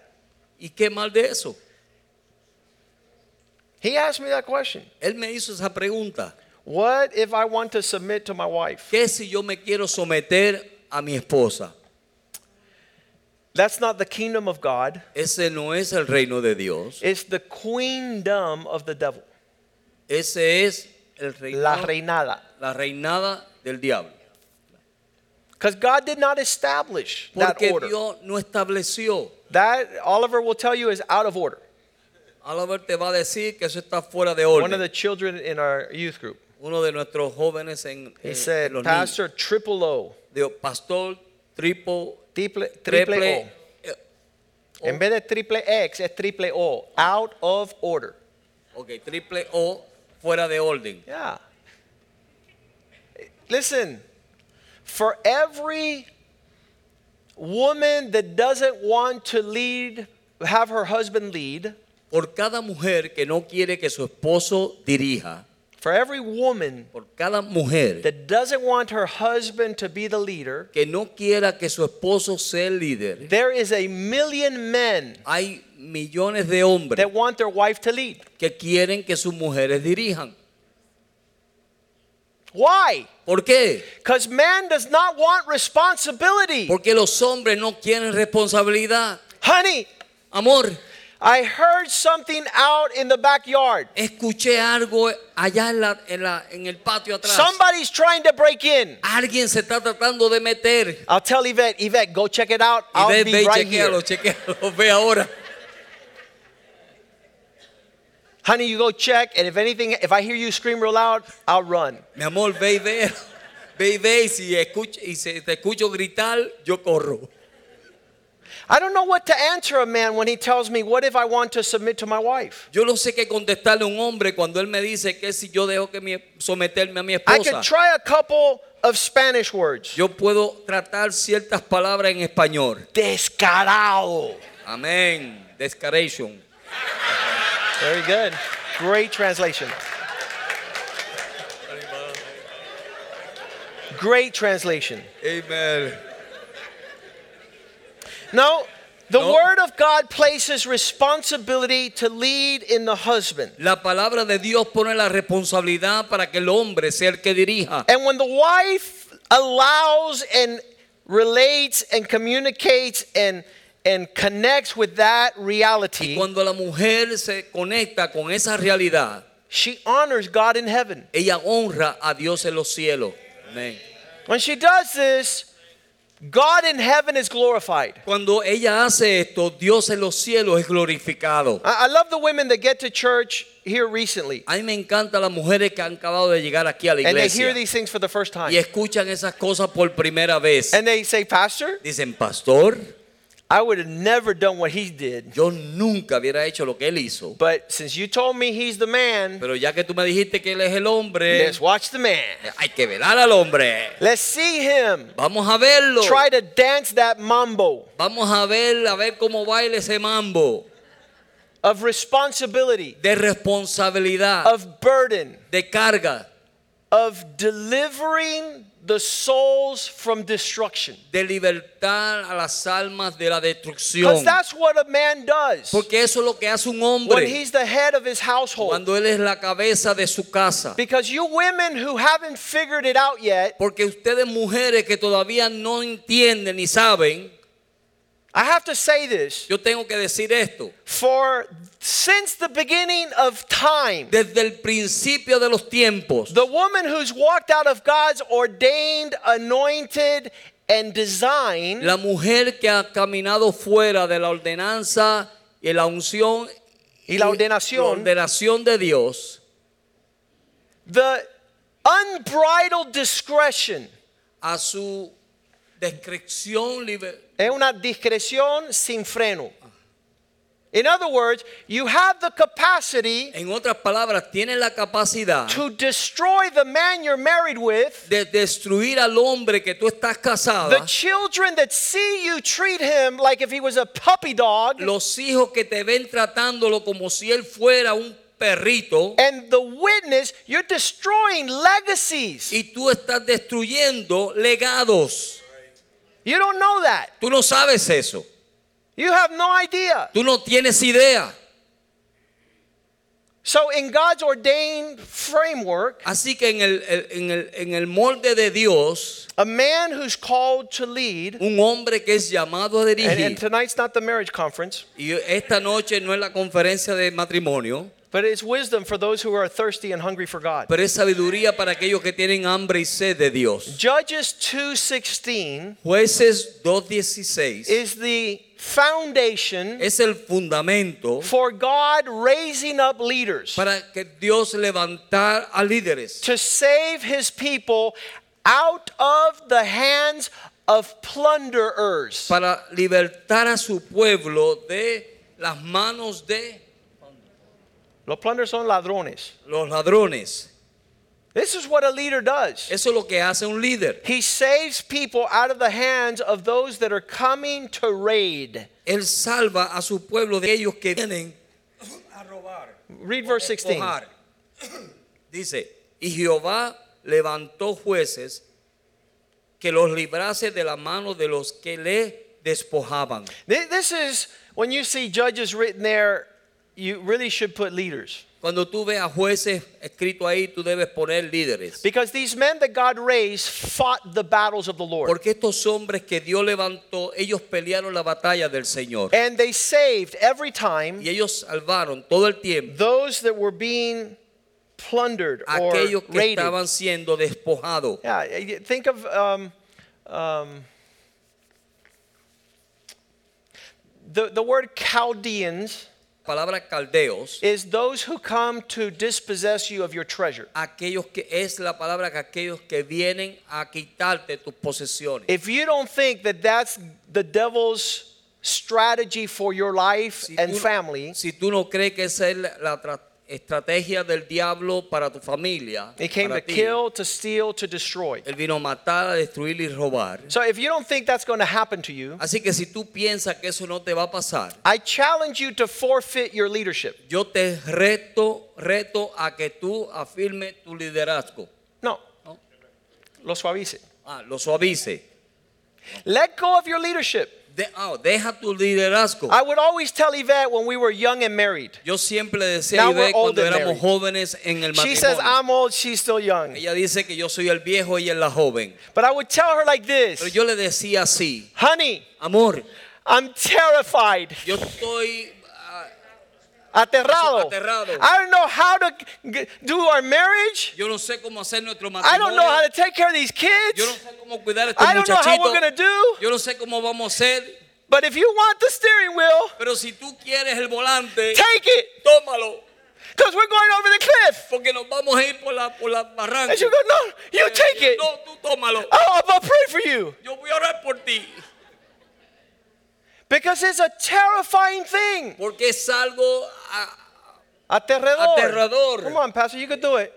Speaker 2: ¿Y qué mal de eso?
Speaker 1: He asked me that question.
Speaker 2: Él me hizo esa pregunta.
Speaker 1: What if I want to submit to my wife?
Speaker 2: ¿Qué si yo me quiero someter a mi esposa?
Speaker 1: That's not the kingdom of God.
Speaker 2: Ese no es el reino de Dios.
Speaker 1: It's the queendom of the devil.
Speaker 2: Ese es el
Speaker 1: La
Speaker 2: reinado,
Speaker 1: reinada.
Speaker 2: la reinada del diablo.
Speaker 1: Because God did not establish that
Speaker 2: Porque
Speaker 1: order.
Speaker 2: Dios no estableció.
Speaker 1: That, Oliver will tell you, is out of order.
Speaker 2: Oliver te va a decir que eso está fuera de
Speaker 1: One of the children in our youth group.
Speaker 2: Uno de nuestros jóvenes en,
Speaker 1: He
Speaker 2: en-
Speaker 1: said,
Speaker 2: en los
Speaker 1: Pastor, triple O.
Speaker 2: niños, dijo, pastor, triple,
Speaker 1: Triple, triple
Speaker 2: triple,
Speaker 1: O.
Speaker 2: eh,
Speaker 1: En vez de triple X, es triple O. Out of order.
Speaker 2: ok, triple O, fuera de orden.
Speaker 1: Yeah. Listen, for every woman that doesn't want to lead, have her husband lead,
Speaker 2: Por cada mujer que no quiere que su esposo dirija,
Speaker 1: for every woman
Speaker 2: por cada mujer
Speaker 1: that doesn't want her husband to be the leader,
Speaker 2: que no quiera que su esposo sea el líder,
Speaker 1: there is a million men
Speaker 2: hay millones de hombres
Speaker 1: that want their wife to lead.
Speaker 2: que quieren que sus mujeres dirijan.
Speaker 1: Why?
Speaker 2: ¿Por qué?
Speaker 1: Because man does not want responsibility.
Speaker 2: Porque los hombres no quieren responsabilidad.
Speaker 1: Honey,
Speaker 2: Amor,
Speaker 1: I heard something out in the backyard.
Speaker 2: escuché algo allá en, la, en, la- en el patio atrás.
Speaker 1: Somebody's trying to break in.
Speaker 2: Alguien se está tratando de meter.
Speaker 1: I'll tell Yvette, Yvette, go check it out. I'll be
Speaker 2: ve
Speaker 1: right here.
Speaker 2: chequealo, chequealo, ve ahora.
Speaker 1: Honey, you go check, and if anything, if I hear you scream real loud, I'll run.
Speaker 2: Mi amor, ve y ve. Ve y ve y si, escucho, y si te escucho gritar, yo corro.
Speaker 1: I don't know what to answer a man when he tells me, What if I want to submit to my wife?
Speaker 2: Yo no sé qué contestarle a un hombre cuando él me dice que si yo dejo que mi, someterme a mi
Speaker 1: I could
Speaker 2: esposa.
Speaker 1: try a couple of Spanish words.
Speaker 2: Yo puedo tratar ciertas palabras en español.
Speaker 1: Descarado.
Speaker 2: Amén. Descaration.
Speaker 1: Very good. Great translation. Great translation.
Speaker 2: Amen.
Speaker 1: Now, the
Speaker 2: No.
Speaker 1: Word of God places responsibility to lead in the husband.
Speaker 2: La palabra de Dios pone la responsabilidad para que el hombre sea el que dirija.
Speaker 1: And when the wife allows and relates and communicates and and connects with that reality,
Speaker 2: Cuando la mujer se conecta con esa realidad,
Speaker 1: she honors God in heaven.
Speaker 2: ella honra a Dios en los cielos. Amén.
Speaker 1: When she does this, God in heaven is glorified.
Speaker 2: Cuando ella hace esto, Dios en los cielos es glorificado.
Speaker 1: I, I love the women that get to church here recently
Speaker 2: A mí me encantan las mujeres que han acabado de llegar aquí a la
Speaker 1: and they hear these things for the first time.
Speaker 2: y escuchan esas cosas por primera vez.
Speaker 1: And they say, Pastor,
Speaker 2: Dicen, pastor,
Speaker 1: I would have never done what he did.
Speaker 2: yo nunca hubiera hecho lo que él hizo.
Speaker 1: But since you told me he's the man,
Speaker 2: Pero ya que tú me dijiste que él es el hombre,
Speaker 1: let's watch the man.
Speaker 2: hay que velar al hombre.
Speaker 1: Let's see him
Speaker 2: Vamos a verlo.
Speaker 1: try to dance that mambo
Speaker 2: Vamos a ver, a ver cómo baila ese mambo
Speaker 1: of responsibility,
Speaker 2: de responsabilidad,
Speaker 1: of burden,
Speaker 2: de carga,
Speaker 1: of delivering the souls from destruction.
Speaker 2: de libertar a las almas de la
Speaker 1: Because
Speaker 2: destrucción.
Speaker 1: that's what a man does
Speaker 2: Porque eso es lo que hace un
Speaker 1: when
Speaker 2: hombre
Speaker 1: he's the head of his household.
Speaker 2: cuando él es la cabeza de su casa.
Speaker 1: Because you women who haven't figured it out yet,
Speaker 2: Porque ustedes mujeres que todavía no entienden ni saben,
Speaker 1: I have to say this.
Speaker 2: yo tengo que decir esto.
Speaker 1: For since the beginning of time,
Speaker 2: Desde el principio de los tiempos,
Speaker 1: the woman who's walked out of God's ordained, anointed, and design
Speaker 2: la mujer que ha caminado fuera de la ordenanza y la unción
Speaker 1: y la
Speaker 2: la
Speaker 1: ordenación,
Speaker 2: ordenación de Dios,
Speaker 1: the unbridled discretion
Speaker 2: a su descripción liber-
Speaker 1: es una discreción sin freno. In other words, you have the capacity
Speaker 2: En otras palabras, tiene la capacidad
Speaker 1: to destroy the man you're married with,
Speaker 2: de destruir al hombre que tú estás
Speaker 1: the
Speaker 2: casada,
Speaker 1: children that see you treat him like if he was a puppy dog,
Speaker 2: los hijos que te ven tratándolo como si él fuera un perrito,
Speaker 1: and the witness, you're destroying legacies.
Speaker 2: y tú estás destruyendo legados.
Speaker 1: You don't know that.
Speaker 2: Tú no sabes eso.
Speaker 1: You have no idea.
Speaker 2: Tú no tienes idea.
Speaker 1: So, in God's ordained framework,
Speaker 2: Así que en el, en el- en el molde de Dios,
Speaker 1: a man who's called to lead,
Speaker 2: un hombre que es llamado a
Speaker 1: and, and tonight's not the marriage conference,
Speaker 2: y esta noche no es la conferencia de matrimonio,
Speaker 1: but it's wisdom for those who are thirsty and hungry for God.
Speaker 2: pero es sabiduría para aquellos que tienen hambre y sed de Dios.
Speaker 1: Judges 2:16
Speaker 2: Jueces 2.16
Speaker 1: is the foundation
Speaker 2: es el fundamento
Speaker 1: for God raising up leaders
Speaker 2: para que Dios levantar a líderes
Speaker 1: to save his people out of the hands of plunderers.
Speaker 2: para libertar a su pueblo de las manos de
Speaker 1: Los plunderers son ladrones.
Speaker 2: los ladrones.
Speaker 1: This is what a leader does.
Speaker 2: Eso es lo que hace un líder.
Speaker 1: He saves people out of the hands of those that are coming to raid.
Speaker 2: Él salva a su pueblo de ellos que vienen a robar.
Speaker 1: Read verse 16.
Speaker 2: despojar. Dice, y Jehová levantó jueces que los librase de la mano de los que le despojaban.
Speaker 1: This is when you see judges written there, you really should put leaders.
Speaker 2: Cuando tú veas jueces escrito ahí, tú debes poner líderes.
Speaker 1: Because these men that God raised fought the battles of the Lord.
Speaker 2: Porque estos hombres que Dios levantó, ellos pelearon la batalla del Señor.
Speaker 1: And they saved every time
Speaker 2: Y ellos salvaron todo el tiempo
Speaker 1: those that were being plundered or
Speaker 2: aquellos que
Speaker 1: raided.
Speaker 2: estaban siendo despojados.
Speaker 1: Yeah, think of um, um, the, the word Chaldeans
Speaker 2: palabra caldeos,
Speaker 1: is those who come to dispossess you of your treasure.
Speaker 2: aquellos que es la palabra que aquellos que vienen a quitarte tus posesiones.
Speaker 1: If you don't think that that's the devil's strategy for your life
Speaker 2: Si
Speaker 1: and
Speaker 2: tú-
Speaker 1: family,
Speaker 2: Si tú no crees que esa es la, la tra- estrategia del diablo para tu familia,
Speaker 1: he came to
Speaker 2: ti,
Speaker 1: kill, to steal, to destroy.
Speaker 2: él vino a matar, a destruir y robar.
Speaker 1: So if you don't think that's going to happen to you,
Speaker 2: Así que si tú piensas que eso no te va a pasar,
Speaker 1: I challenge you to forfeit your leadership.
Speaker 2: yo te reto, reto a que tú tu liderazgo.
Speaker 1: No,
Speaker 2: ¿no?
Speaker 1: lo suavice.
Speaker 2: Ah, lo suavice.
Speaker 1: Let go of your leadership.
Speaker 2: De- ah, deja tu liderazgo.
Speaker 1: I would always tell Yvette when we were young and married.
Speaker 2: Yo siempre le decía
Speaker 1: Now
Speaker 2: a
Speaker 1: old
Speaker 2: cuando
Speaker 1: and
Speaker 2: éramos
Speaker 1: married.
Speaker 2: jóvenes en el
Speaker 1: She says. I'm old, she's still young.
Speaker 2: Ella dice que yo soy el viejo y ella es la joven.
Speaker 1: But I would tell her like
Speaker 2: Pero
Speaker 1: this
Speaker 2: yo le decía así,
Speaker 1: Honey,
Speaker 2: amor,
Speaker 1: I'm terrified.
Speaker 2: yo estoy
Speaker 1: Aterrado.
Speaker 2: Aterrado.
Speaker 1: I don't know how to do our marriage.
Speaker 2: Yo no sé cómo hacer nuestro
Speaker 1: I don't know how
Speaker 2: matrimonio.
Speaker 1: to take care of these
Speaker 2: Yo no
Speaker 1: kids.
Speaker 2: sé cómo cuidar a estos
Speaker 1: I don't know how we're going to do.
Speaker 2: Yo no sé cómo vamos a hacer.
Speaker 1: But if you want the steering wheel,
Speaker 2: Pero si tú quieres el volante,
Speaker 1: take it.
Speaker 2: tómalo.
Speaker 1: Because we're going over the cliff.
Speaker 2: Porque nos vamos a ir por la, por la barranca.
Speaker 1: And you go, no, you
Speaker 2: Eh,
Speaker 1: take it.
Speaker 2: No, tú tómalo.
Speaker 1: Oh, I'll pray for you.
Speaker 2: Yo voy a orar por ti.
Speaker 1: Because it's a terrifying thing.
Speaker 2: Porque es algo
Speaker 1: Aterrador.
Speaker 2: Aterrador.
Speaker 1: Come on, Pastor, you can do it.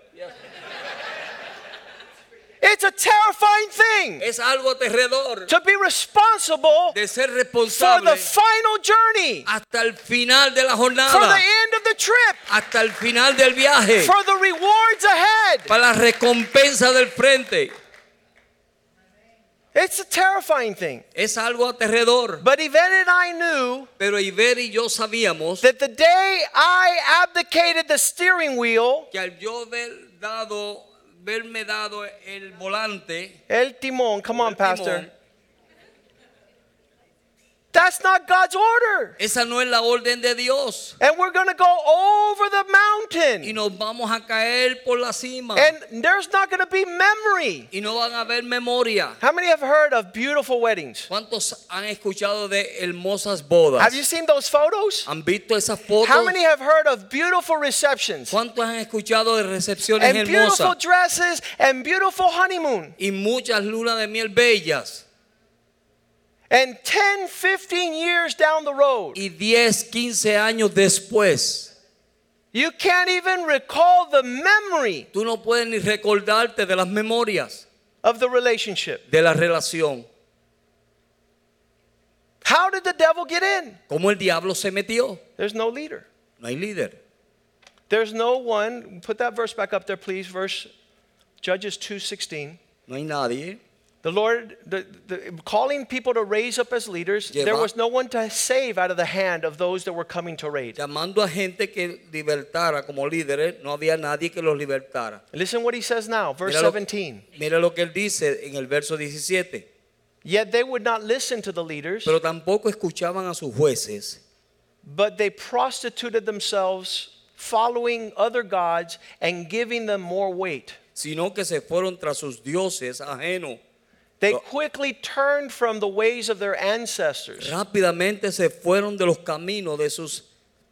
Speaker 1: It's a terrifying thing
Speaker 2: es algo aterrador
Speaker 1: to be responsible
Speaker 2: de ser
Speaker 1: for the final journey,
Speaker 2: hasta el final de la
Speaker 1: for the end of the trip,
Speaker 2: hasta el final del viaje,
Speaker 1: for the rewards ahead.
Speaker 2: para la recompensa del frente.
Speaker 1: It's a terrifying thing.
Speaker 2: Es algo aterrador.
Speaker 1: But Yvette and I knew
Speaker 2: Pero Iber y yo sabíamos
Speaker 1: that the day I abdicated the steering wheel,
Speaker 2: que al yo haber dado, verme dado el volante,
Speaker 1: el timón, come on,
Speaker 2: el
Speaker 1: Pastor,
Speaker 2: timón,
Speaker 1: that's not God's order.
Speaker 2: esa no es la orden de Dios.
Speaker 1: And we're going to go over the mountain.
Speaker 2: Y nos vamos a caer por la cima.
Speaker 1: And there's not going to be memory.
Speaker 2: Y no van a haber memoria.
Speaker 1: How many have heard of beautiful weddings?
Speaker 2: ¿Cuántos han escuchado de hermosas bodas?
Speaker 1: Have you seen those photos?
Speaker 2: ¿Han visto esas fotos?
Speaker 1: How many have heard of beautiful receptions?
Speaker 2: ¿Cuántos han escuchado de recepciones
Speaker 1: And beautiful dresses and beautiful honeymoon.
Speaker 2: Y muchas lunas de miel bellas.
Speaker 1: And 10, 15 years down the road,
Speaker 2: Y 10, 15 años después,
Speaker 1: you can't even recall the memory
Speaker 2: tú no puedes ni recordarte de las memorias
Speaker 1: of the relationship.
Speaker 2: de la relación.
Speaker 1: How did the devil get in?
Speaker 2: ¿Cómo el diablo se metió?
Speaker 1: There's no leader.
Speaker 2: No hay líder.
Speaker 1: There's no one. Put that verse back up there, please. Verse Judges 2:16.
Speaker 2: No hay nadie.
Speaker 1: The Lord the, the, calling people to raise up as leaders. There was no one to save out of the hand of those that were coming to raid.
Speaker 2: Llamando a gente que libertara como líderes, no había nadie que los libertara.
Speaker 1: Listen what he says now, verse
Speaker 2: Mira lo-
Speaker 1: 17.
Speaker 2: Mira lo que él dice en el verso 17.
Speaker 1: Yet they would not listen to the leaders,
Speaker 2: Pero tampoco escuchaban a sus jueces,
Speaker 1: but they prostituted themselves, following other gods and giving them more weight.
Speaker 2: sino que se fueron tras sus dioses ajenos.
Speaker 1: They quickly turned from the ways of their ancestors.
Speaker 2: Rápidamente se fueron de los caminos de sus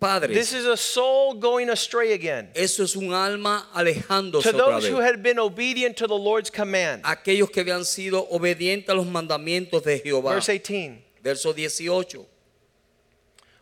Speaker 2: padres.
Speaker 1: This is a soul going astray again.
Speaker 2: Eso es un alma alejándose
Speaker 1: To
Speaker 2: otra
Speaker 1: those who had been obedient to the Lord's command.
Speaker 2: Aquellos que habían sido obedientes a los mandamientos de Jehová.
Speaker 1: Verse 18.
Speaker 2: Verso 18.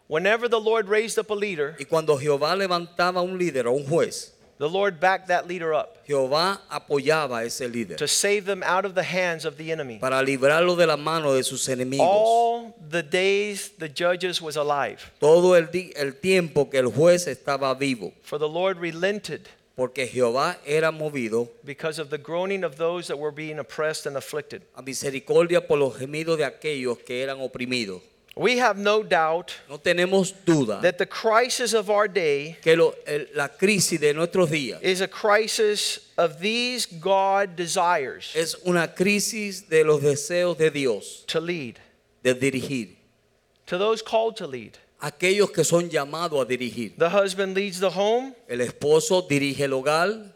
Speaker 1: Whenever the Lord raised up a leader,
Speaker 2: Y cuando Jehová levantaba un líder o un juez,
Speaker 1: the Lord backed that leader up
Speaker 2: Jehová apoyaba a ese líder
Speaker 1: to save them out of the hands of the enemy.
Speaker 2: para librarlo de la mano de sus enemigos.
Speaker 1: All the days the judges was alive.
Speaker 2: Todo el, el tiempo que el juez estaba vivo,
Speaker 1: For the Lord relented
Speaker 2: porque Jehová era movido
Speaker 1: because of the groaning of those that were being oppressed and afflicted.
Speaker 2: a misericordia por los gemidos de aquellos que eran oprimidos.
Speaker 1: We have no doubt
Speaker 2: No tenemos duda
Speaker 1: that the crisis of our day
Speaker 2: que lo- el- la crisis de nuestros días
Speaker 1: is a crisis of these God desires
Speaker 2: es una crisis de los deseos de Dios
Speaker 1: to lead,
Speaker 2: de dirigir.
Speaker 1: to those called to lead.
Speaker 2: Aquellos que son llamados a dirigir.
Speaker 1: The husband leads the home,
Speaker 2: El esposo dirige el hogar,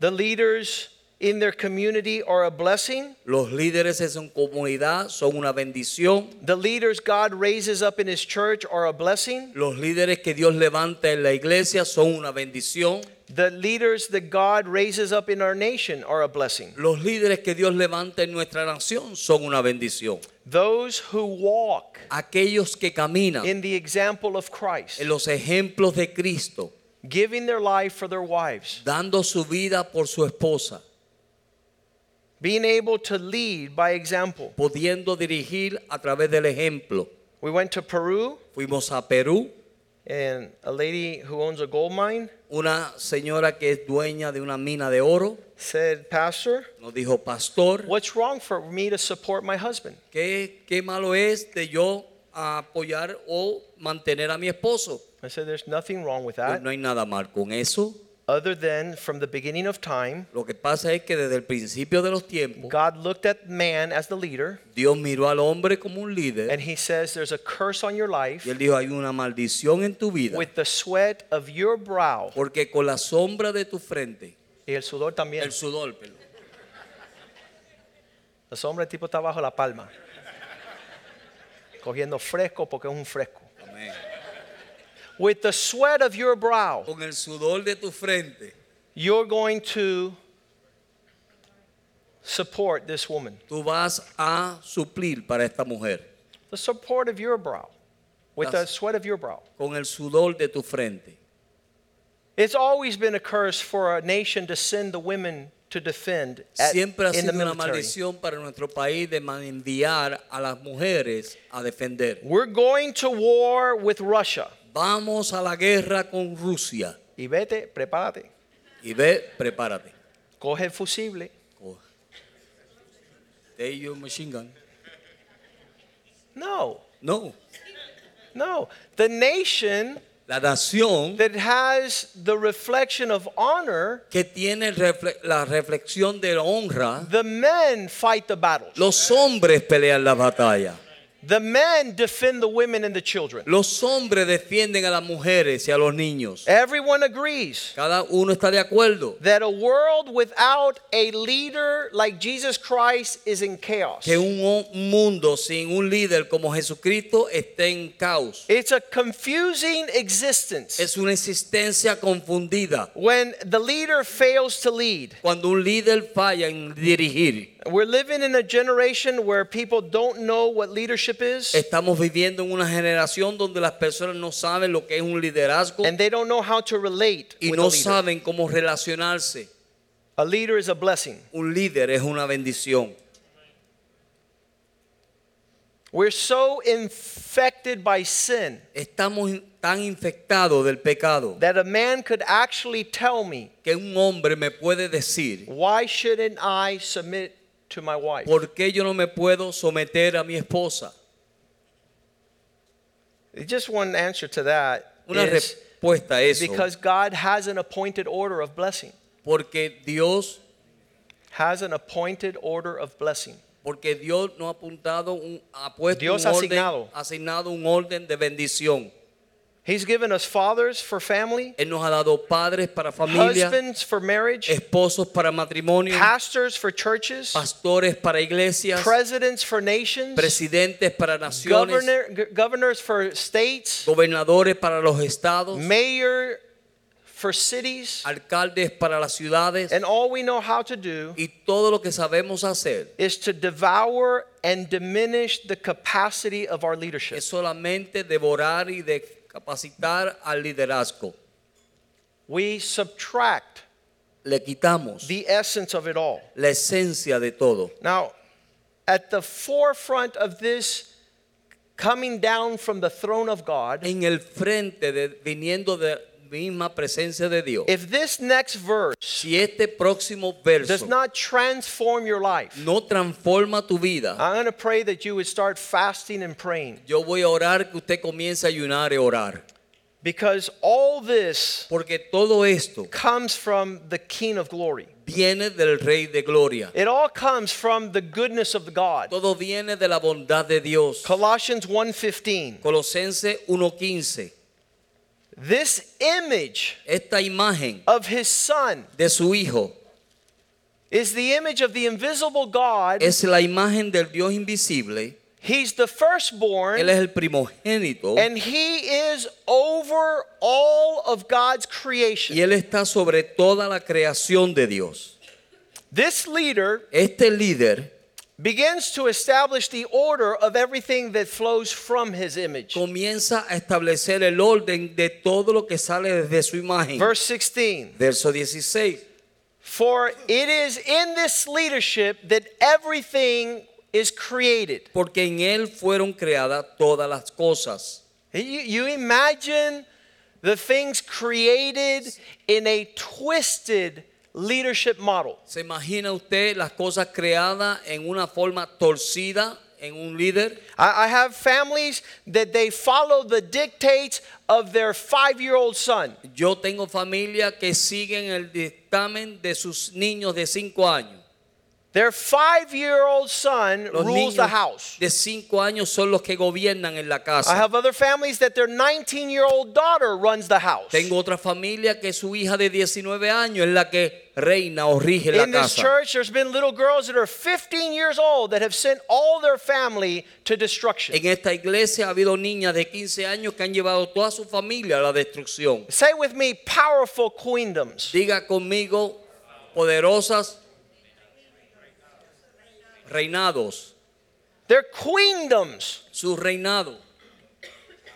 Speaker 1: the leaders in their community are a blessing.
Speaker 2: los líderes en su comunidad son una bendición,
Speaker 1: The leaders God raises up in his church are a blessing.
Speaker 2: los líderes que Dios levanta en la iglesia son una bendición,
Speaker 1: The leaders that God raises up in our nation are a blessing.
Speaker 2: los líderes que Dios levanta en nuestra nación son una bendición.
Speaker 1: Those who walk
Speaker 2: Aquellos que caminan
Speaker 1: in the example of Christ,
Speaker 2: en los ejemplos de Cristo,
Speaker 1: giving their life for their wives,
Speaker 2: dando su vida por su esposa,
Speaker 1: being able to lead by example.
Speaker 2: pudiendo dirigir a través del ejemplo.
Speaker 1: We went to Peru,
Speaker 2: Fuimos a Perú,
Speaker 1: and a lady who owns a gold mine
Speaker 2: una señora que es dueña de una mina de oro
Speaker 1: said, Pastor,
Speaker 2: nos dijo, pastor,
Speaker 1: what's wrong for me to support my husband?
Speaker 2: ¿qué, qué malo es de yo apoyar o mantener a mi esposo?
Speaker 1: I said, There's nothing wrong with
Speaker 2: Pues
Speaker 1: that.
Speaker 2: no hay nada mal con eso.
Speaker 1: Other than from the beginning of time,
Speaker 2: Lo que pasa es que desde el principio de los tiempos,
Speaker 1: God looked at man as the leader
Speaker 2: Dios miró al hombre como un líder
Speaker 1: and he says there's a curse on your life
Speaker 2: y él dijo, hay una maldición en tu vida,
Speaker 1: with the sweat of your brow.
Speaker 2: porque con la sombra de tu frente,
Speaker 1: Y el sudor también.
Speaker 2: el sudor, perdón,
Speaker 1: La sombra tipo está bajo la palma. Cogiendo fresco porque es un fresco. With the sweat of your brow,
Speaker 2: con el sudor de tu frente,
Speaker 1: you're going to support this woman.
Speaker 2: tú vas a suplir para esta mujer,
Speaker 1: The support of your brow. With the
Speaker 2: That's-
Speaker 1: sweat of your brow.
Speaker 2: con el sudor de tu frente.
Speaker 1: It's always been a curse for a nation to send the women to defend at,
Speaker 2: Siempre ha
Speaker 1: in the
Speaker 2: sido una
Speaker 1: military.
Speaker 2: maldición para nuestro país de enviar a las mujeres a defender.
Speaker 1: We're going to war with Russia.
Speaker 2: Vamos a la guerra con Rusia.
Speaker 1: Y vete, prepárate.
Speaker 2: Y ve, prepárate.
Speaker 1: Coge el fusible.
Speaker 2: Coge. Take your machine gun.
Speaker 1: No,
Speaker 2: No,
Speaker 1: no. The nation
Speaker 2: la nación
Speaker 1: that has the reflection of honor,
Speaker 2: que tiene refle- la reflexión de honra,
Speaker 1: the men fight the battles.
Speaker 2: los hombres pelean la batalla.
Speaker 1: The men defend the women and the children.
Speaker 2: Los hombres defienden a las mujeres y a los niños.
Speaker 1: Everyone agrees
Speaker 2: Cada uno está de acuerdo
Speaker 1: that a world without a leader like Jesus Christ is in chaos.
Speaker 2: que un mundo sin un líder como Jesucristo está en caos.
Speaker 1: It's a confusing existence
Speaker 2: Es una existencia confundida.
Speaker 1: when the leader fails to lead.
Speaker 2: Cuando un líder falla en dirigir,
Speaker 1: We're living in a generation where people don't know what leadership is
Speaker 2: estamos viviendo en una generación donde las personas no saben lo que es un liderazgo
Speaker 1: and they don't know how to relate
Speaker 2: y
Speaker 1: with a
Speaker 2: no
Speaker 1: leader.
Speaker 2: saben cómo relacionarse.
Speaker 1: A leader is a blessing.
Speaker 2: Un líder es una bendición.
Speaker 1: We're so infected by sin
Speaker 2: Estamos tan infectados del pecado
Speaker 1: that a man could actually tell me,
Speaker 2: que un hombre me puede decir,
Speaker 1: why shouldn't I submit to my wife?
Speaker 2: ¿por qué yo no me puedo someter a mi esposa?
Speaker 1: Just one answer to that
Speaker 2: Una
Speaker 1: is
Speaker 2: respuesta a eso.
Speaker 1: because God has an appointed order of blessing.
Speaker 2: Porque Dios,
Speaker 1: Has an appointed order of blessing.
Speaker 2: porque Dios no ha apuntado un, ha puesto
Speaker 1: Dios
Speaker 2: un
Speaker 1: ha
Speaker 2: orden,
Speaker 1: asignado.
Speaker 2: asignado un orden de bendición.
Speaker 1: He's given us fathers for family,
Speaker 2: Él nos ha dado padres para familia,
Speaker 1: husbands for marriage,
Speaker 2: esposos para matrimonio,
Speaker 1: pastors for churches,
Speaker 2: pastores para iglesias,
Speaker 1: presidents for nations,
Speaker 2: presidentes para naciones,
Speaker 1: governor, governors for states,
Speaker 2: gobernadores para los estados,
Speaker 1: mayor for cities.
Speaker 2: alcaldes para las ciudades
Speaker 1: And all we know how to do
Speaker 2: y todo lo que sabemos hacer
Speaker 1: is to devour and diminish the capacity of our leadership.
Speaker 2: es solamente devorar y de capacitar al liderazgo.
Speaker 1: We subtract
Speaker 2: Le quitamos
Speaker 1: the essence of it all.
Speaker 2: la esencia de todo.
Speaker 1: Now, at the forefront of this coming down from the throne of God,
Speaker 2: En el frente, de, viniendo de misma presencia de Dios.
Speaker 1: if this next verse
Speaker 2: Si este próximo
Speaker 1: does not transform your life,
Speaker 2: no transforma tu vida,
Speaker 1: I'm going to pray that you would start fasting and praying
Speaker 2: yo voy a orar que usted comience a ayunar y orar.
Speaker 1: because all this
Speaker 2: Porque todo esto
Speaker 1: comes from the King of glory.
Speaker 2: viene del Rey de Gloria.
Speaker 1: It all comes from the goodness of God.
Speaker 2: Todo viene de la bondad de Dios.
Speaker 1: Colossians 1:15.
Speaker 2: Colosenses 1.15.
Speaker 1: This image
Speaker 2: Esta imagen
Speaker 1: of his son
Speaker 2: de su Hijo
Speaker 1: is the image of the invisible God.
Speaker 2: es la imagen del Dios invisible.
Speaker 1: He's the firstborn
Speaker 2: Él es el primogénito
Speaker 1: and he is over all of God's creation.
Speaker 2: y Él está sobre toda la creación de Dios.
Speaker 1: This leader
Speaker 2: Este líder
Speaker 1: begins to establish the order of everything that flows from his image.
Speaker 2: comienza a establecer el orden de todo lo que sale desde su imagen.
Speaker 1: Verse 16.
Speaker 2: Verso 16.
Speaker 1: For it is in this leadership that everything is created.
Speaker 2: Porque en Él fueron creadas todas las cosas.
Speaker 1: You, you imagine the things created in a twisted leadership model.
Speaker 2: ¿Se imagina usted las cosas creadas en una forma torcida en un líder.
Speaker 1: I, I have families that they follow the dictates of their five year old son.
Speaker 2: Yo tengo familia que siguen el dictamen de sus niños de cinco años.
Speaker 1: Their five year old son
Speaker 2: Los
Speaker 1: rules the house.
Speaker 2: de 5 años son los que gobiernan en la
Speaker 1: I
Speaker 2: casa.
Speaker 1: have other families that their 19 year old daughter runs the house.
Speaker 2: Tengo otra familia que su hija de 19 años es la que reina o rige la
Speaker 1: In this
Speaker 2: casa.
Speaker 1: church, there's been little girls that are 15 years old that have sent all their family to destruction.
Speaker 2: En esta iglesia ha habido niñas de 15 años que han llevado toda su familia a la destrucción.
Speaker 1: Say with me, powerful queendoms.
Speaker 2: Diga conmigo, poderosas reinados,
Speaker 1: They're queendoms
Speaker 2: su reinado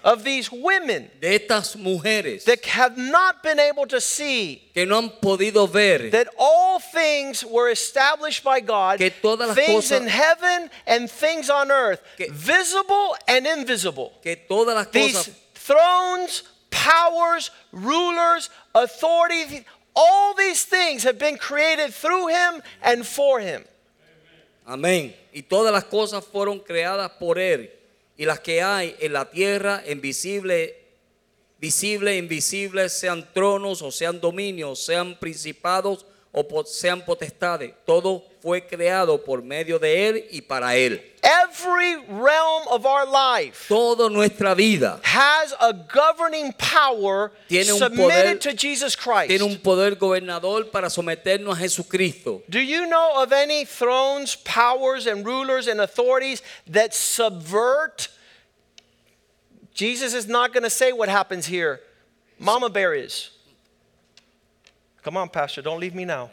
Speaker 1: of these women
Speaker 2: de estas mujeres
Speaker 1: that have not been able to see
Speaker 2: que no han podido ver
Speaker 1: that all things were established by God,
Speaker 2: Que todas las
Speaker 1: things
Speaker 2: cosas-
Speaker 1: in heaven and things on earth,
Speaker 2: Que-
Speaker 1: visible and invisible.
Speaker 2: que todas las
Speaker 1: These
Speaker 2: cosas,
Speaker 1: thrones, powers, rulers, authorities, all these things have been created through him and for him.
Speaker 2: Amén, y todas las cosas fueron creadas por él, y las que hay en la tierra, en visible, visible, invisible, sean tronos o sean dominios, sean principados o sean potestades, todo fue creado por medio de él y para él.
Speaker 1: Every realm of our life
Speaker 2: Toda nuestra vida
Speaker 1: has a governing power
Speaker 2: Tiene un
Speaker 1: submitted
Speaker 2: poder-
Speaker 1: to Jesus Christ.
Speaker 2: tiene un poder gobernador para someternos a Jesucristo.
Speaker 1: Do you know of any thrones, powers, and rulers and authorities that subvert? Jesus is not going to say what happens here. Mama Bear is. Come on, Pastor, don't leave me now.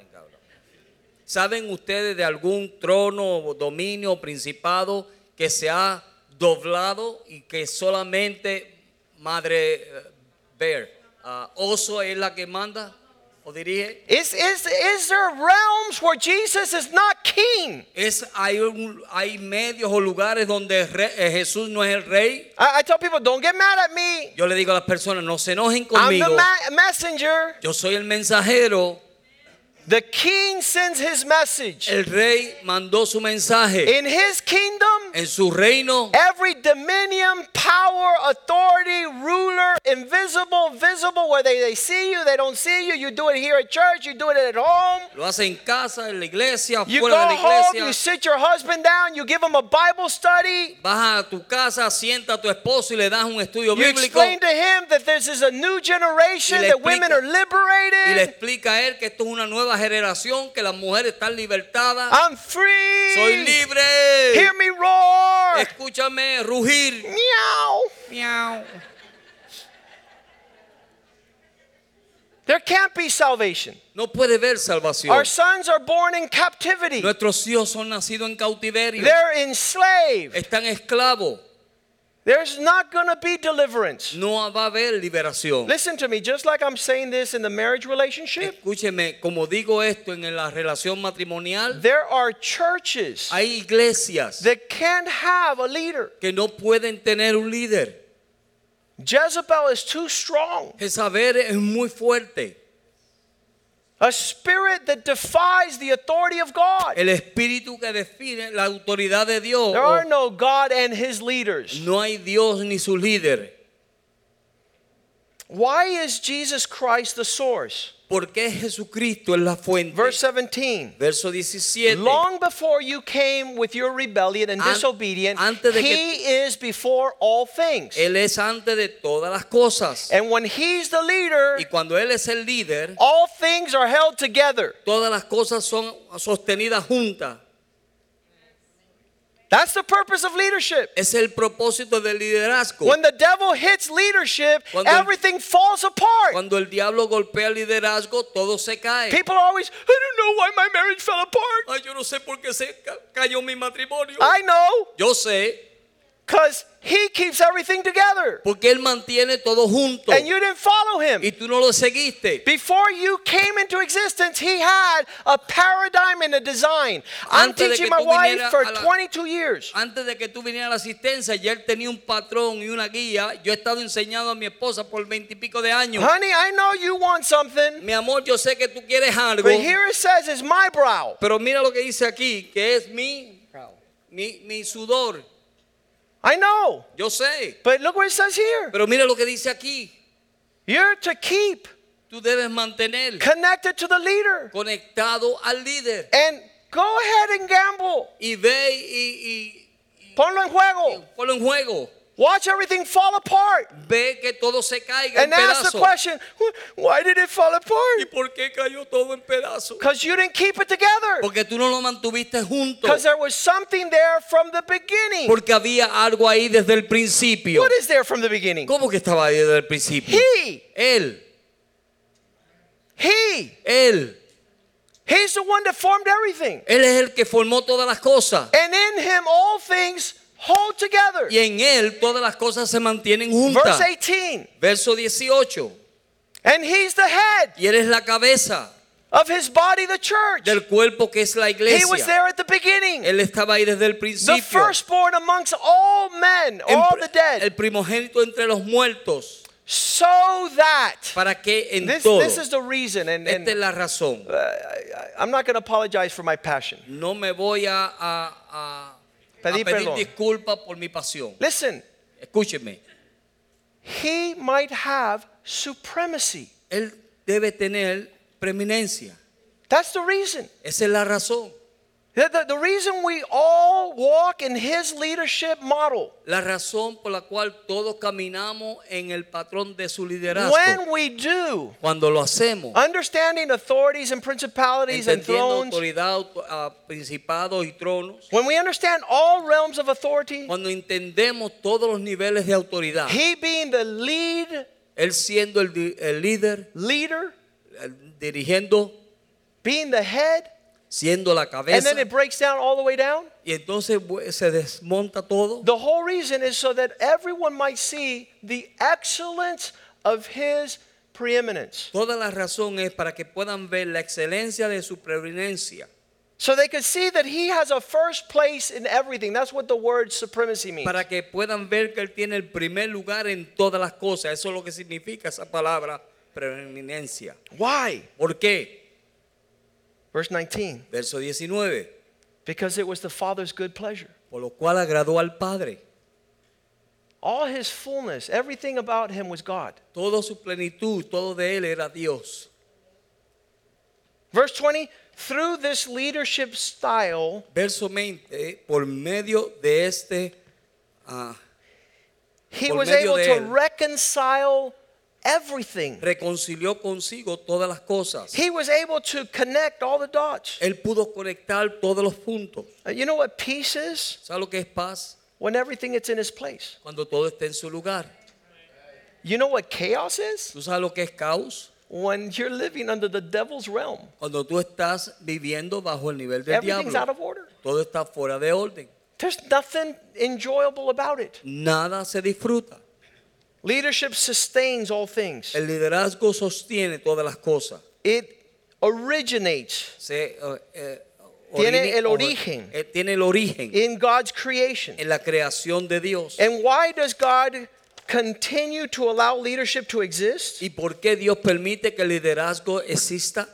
Speaker 2: ¿Saben ustedes de algún trono, dominio, principado que se ha doblado y que solamente Madre eh, Bear, ah, oso es la que manda o dirige?
Speaker 1: Is, is, is there realms where Jesus is not king?
Speaker 2: Es, hay, un- hay medios o lugares donde re- eh, Jesús no es el rey.
Speaker 1: I, I tell people, don't get mad at me.
Speaker 2: Yo le digo a las personas, no se enojen
Speaker 1: I'm the
Speaker 2: conmigo.
Speaker 1: messenger.
Speaker 2: Yo soy el mensajero.
Speaker 1: The king sends his message.
Speaker 2: El rey mandó su mensaje.
Speaker 1: In his kingdom,
Speaker 2: En su reino,
Speaker 1: Every dominion, power, authority, ruler, invisible, visible, where they, they see you, they don't see you. You do it here at church, you do it at home.
Speaker 2: lo hace en casa, en la iglesia,
Speaker 1: You
Speaker 2: fuera de la
Speaker 1: home,
Speaker 2: iglesia.
Speaker 1: you sit your husband down, you give him a Bible study.
Speaker 2: A tu casa, sienta a tu esposo y le das un estudio
Speaker 1: You
Speaker 2: bíblico
Speaker 1: explain to him that this is a new generation, that women are
Speaker 2: y le
Speaker 1: liberated.
Speaker 2: explica a él que esto es una nueva generación, que las mujeres están libertadas.
Speaker 1: I'm free.
Speaker 2: Soy libre.
Speaker 1: Hear me roar.
Speaker 2: Escúchame rugir.
Speaker 1: Meow.
Speaker 2: Miau.
Speaker 1: There can't be salvation.
Speaker 2: No puede ver salvación.
Speaker 1: Our sons are born in captivity.
Speaker 2: Nuestros hijos son nacidos en cautiverio.
Speaker 1: They're enslaved.
Speaker 2: Están esclavos.
Speaker 1: There's not going to be deliverance.
Speaker 2: No va a haber liberación.
Speaker 1: Listen to me, just like I'm saying this in the marriage relationship,
Speaker 2: Escúcheme, como digo esto en la relación matrimonial,
Speaker 1: there are churches
Speaker 2: hay iglesias
Speaker 1: that can't have a leader.
Speaker 2: que no pueden tener un líder.
Speaker 1: Jezebel is too strong.
Speaker 2: Jezabel es muy fuerte.
Speaker 1: A spirit that defies the authority of God.
Speaker 2: El espíritu que define la autoridad de Dios.
Speaker 1: There are no God and his leaders.
Speaker 2: No hay Dios ni su líder.
Speaker 1: Why is Jesus Christ the source?
Speaker 2: ¿Por qué Jesucristo es la fuente?
Speaker 1: Verse 17.
Speaker 2: Verso 17.
Speaker 1: Long before you came with your rebellion and
Speaker 2: An-
Speaker 1: disobedience,
Speaker 2: antes de que-
Speaker 1: he is before all things.
Speaker 2: Él es antes de todas las cosas.
Speaker 1: And when he's the leader,
Speaker 2: Y cuando Él es el líder,
Speaker 1: all things are held together.
Speaker 2: todas las cosas son sostenidas juntas.
Speaker 1: That's the purpose of leadership.
Speaker 2: Es el propósito del liderazgo.
Speaker 1: When the devil hits leadership,
Speaker 2: Cuando el-
Speaker 1: everything falls apart.
Speaker 2: Cuando el diablo golpea el liderazgo, todo se cae.
Speaker 1: People are always, I don't know why my marriage fell apart.
Speaker 2: Ay, yo no sé por qué se ca- cayó mi matrimonio.
Speaker 1: I know,
Speaker 2: Yo sé,
Speaker 1: because he keeps everything together.
Speaker 2: porque Él mantiene todo junto.
Speaker 1: And you didn't follow him.
Speaker 2: Y tú no lo seguiste.
Speaker 1: Before you came into existence, he had a paradigm and a design. I'm
Speaker 2: Antes
Speaker 1: teaching my wife for
Speaker 2: a la-
Speaker 1: 22 years.
Speaker 2: Antes de que tú vinieras a la asistencia, ya él tenía un patrón y una guía. Yo he estado enseñando a mi esposa por veintipico de años.
Speaker 1: Honey, I know you want something,
Speaker 2: Mi amor, yo sé que tú quieres algo.
Speaker 1: but here it says it's my brow.
Speaker 2: Pero mira lo que dice aquí, que es mi. mi, mi sudor.
Speaker 1: I know.
Speaker 2: Yo sé.
Speaker 1: But look what it says here.
Speaker 2: Pero mira lo que dice aquí.
Speaker 1: You're to keep
Speaker 2: Tú debes mantener
Speaker 1: connected to the leader.
Speaker 2: conectado al líder.
Speaker 1: And go ahead and gamble.
Speaker 2: Y ve y,
Speaker 1: Ponlo en
Speaker 2: y
Speaker 1: juego.
Speaker 2: ponlo en juego.
Speaker 1: Watch everything fall apart.
Speaker 2: Ve que todo se caiga en
Speaker 1: And ask the question, why did it fall
Speaker 2: ¿Y
Speaker 1: apart?
Speaker 2: por qué cayó todo en pedazos?
Speaker 1: Because you didn't keep it together.
Speaker 2: Porque tú no lo mantuviste junto.
Speaker 1: Because there was something there from the beginning.
Speaker 2: Porque había algo ahí desde el principio.
Speaker 1: What is there from the beginning?
Speaker 2: ¿Cómo que estaba ahí desde el principio?
Speaker 1: He.
Speaker 2: Él,
Speaker 1: He.
Speaker 2: él.
Speaker 1: He's the one that formed everything.
Speaker 2: Él es el que formó todas las cosas.
Speaker 1: And in him all things hold together.
Speaker 2: Y en él todas las cosas se mantienen
Speaker 1: Verse
Speaker 2: juntas.
Speaker 1: 18.
Speaker 2: Verso 18.
Speaker 1: And he's the head
Speaker 2: Y él es la cabeza
Speaker 1: of his body, the church.
Speaker 2: del cuerpo que es la
Speaker 1: He was
Speaker 2: iglesia.
Speaker 1: there at the beginning.
Speaker 2: Él estaba ahí desde el
Speaker 1: The
Speaker 2: principio.
Speaker 1: firstborn amongst all men,
Speaker 2: En-
Speaker 1: all the dead.
Speaker 2: El primogénito entre los muertos.
Speaker 1: So that.
Speaker 2: Para que en
Speaker 1: This,
Speaker 2: todo.
Speaker 1: this is the reason. And, and
Speaker 2: Esta es la razón.
Speaker 1: uh, I, I'm not going to apologize for my passion.
Speaker 2: No me voy a, a- a- a
Speaker 1: Pedir
Speaker 2: pedir
Speaker 1: perdón.
Speaker 2: disculpas por mi pasión.
Speaker 1: Listen,
Speaker 2: Escúcheme.
Speaker 1: he might have supremacy.
Speaker 2: Él debe tener preeminencia.
Speaker 1: That's the reason.
Speaker 2: Esa es la razón.
Speaker 1: The, the, the reason we all walk in his leadership model.
Speaker 2: La razón por la cual todos caminamos en el patrón de su liderazgo.
Speaker 1: When we do,
Speaker 2: Cuando lo hacemos,
Speaker 1: understanding authorities and principalities and
Speaker 2: entendiendo
Speaker 1: thrones,
Speaker 2: autoridad, auto- ah, principados y tronos,
Speaker 1: when we understand all realms of authority,
Speaker 2: cuando entendemos todos los niveles de autoridad,
Speaker 1: he being the lead
Speaker 2: él siendo el, el líder,
Speaker 1: leader,
Speaker 2: dirigiendo,
Speaker 1: being the head,
Speaker 2: siendo la
Speaker 1: and
Speaker 2: cabeza,
Speaker 1: then it breaks down all the way down.
Speaker 2: y entonces se desmonta todo.
Speaker 1: The whole reason is so that everyone might see the excellence of his preeminence.
Speaker 2: Toda la razón es para que puedan ver la excelencia de su preeminencia,
Speaker 1: So they could see that he has a first place in everything. That's what the word supremacy means.
Speaker 2: para que puedan ver que él tiene el primer lugar en todas las cosas. Eso es lo que significa esa palabra preeminencia.
Speaker 1: Why?
Speaker 2: ¿Por qué?
Speaker 1: Verse 19.
Speaker 2: Verso 19.
Speaker 1: Because it was the Father's good pleasure.
Speaker 2: Por lo cual agradó al Padre.
Speaker 1: All his fullness, everything about him was God.
Speaker 2: Toda su plenitud, todo de él era Dios.
Speaker 1: Verse 20. Through this leadership style,
Speaker 2: Verso 20. Por medio de este, ah,
Speaker 1: he was able to
Speaker 2: él.
Speaker 1: reconcile everything.
Speaker 2: reconcilió consigo todas las cosas.
Speaker 1: He was able to connect all the dots.
Speaker 2: Él pudo conectar todos los puntos.
Speaker 1: Uh, You know what peace is?
Speaker 2: ¿Sabe lo que es paz?
Speaker 1: When everything is in its place.
Speaker 2: Cuando todo está en su lugar.
Speaker 1: You know what chaos is?
Speaker 2: ¿Tú sabes lo que es caos?
Speaker 1: When you're living under the devil's realm.
Speaker 2: Cuando tú estás viviendo bajo el nivel del
Speaker 1: Everything's out
Speaker 2: diablo.
Speaker 1: of order.
Speaker 2: Todo está fuera de orden.
Speaker 1: There's nothing enjoyable about it.
Speaker 2: Nada se disfruta.
Speaker 1: Leadership sustains all things.
Speaker 2: El liderazgo sostiene todas las cosas.
Speaker 1: It originates
Speaker 2: Se, eh, eh,
Speaker 1: Tiene el origen.
Speaker 2: eh, tiene el origen
Speaker 1: in God's creation.
Speaker 2: en la creación de Dios.
Speaker 1: And why does God continue to allow leadership to exist?
Speaker 2: ¿Y por qué Dios permite que el liderazgo exista?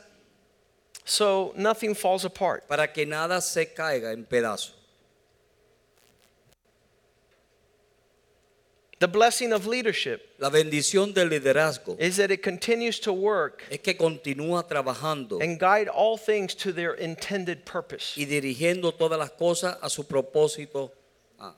Speaker 1: So nothing falls apart.
Speaker 2: Para que nada se caiga en pedazos.
Speaker 1: The blessing of leadership
Speaker 2: La bendición del liderazgo
Speaker 1: is that it continues to work
Speaker 2: es que continúa trabajando
Speaker 1: and guide all things to their intended purpose.
Speaker 2: y dirigiendo todas las cosas a su propósito. Ah,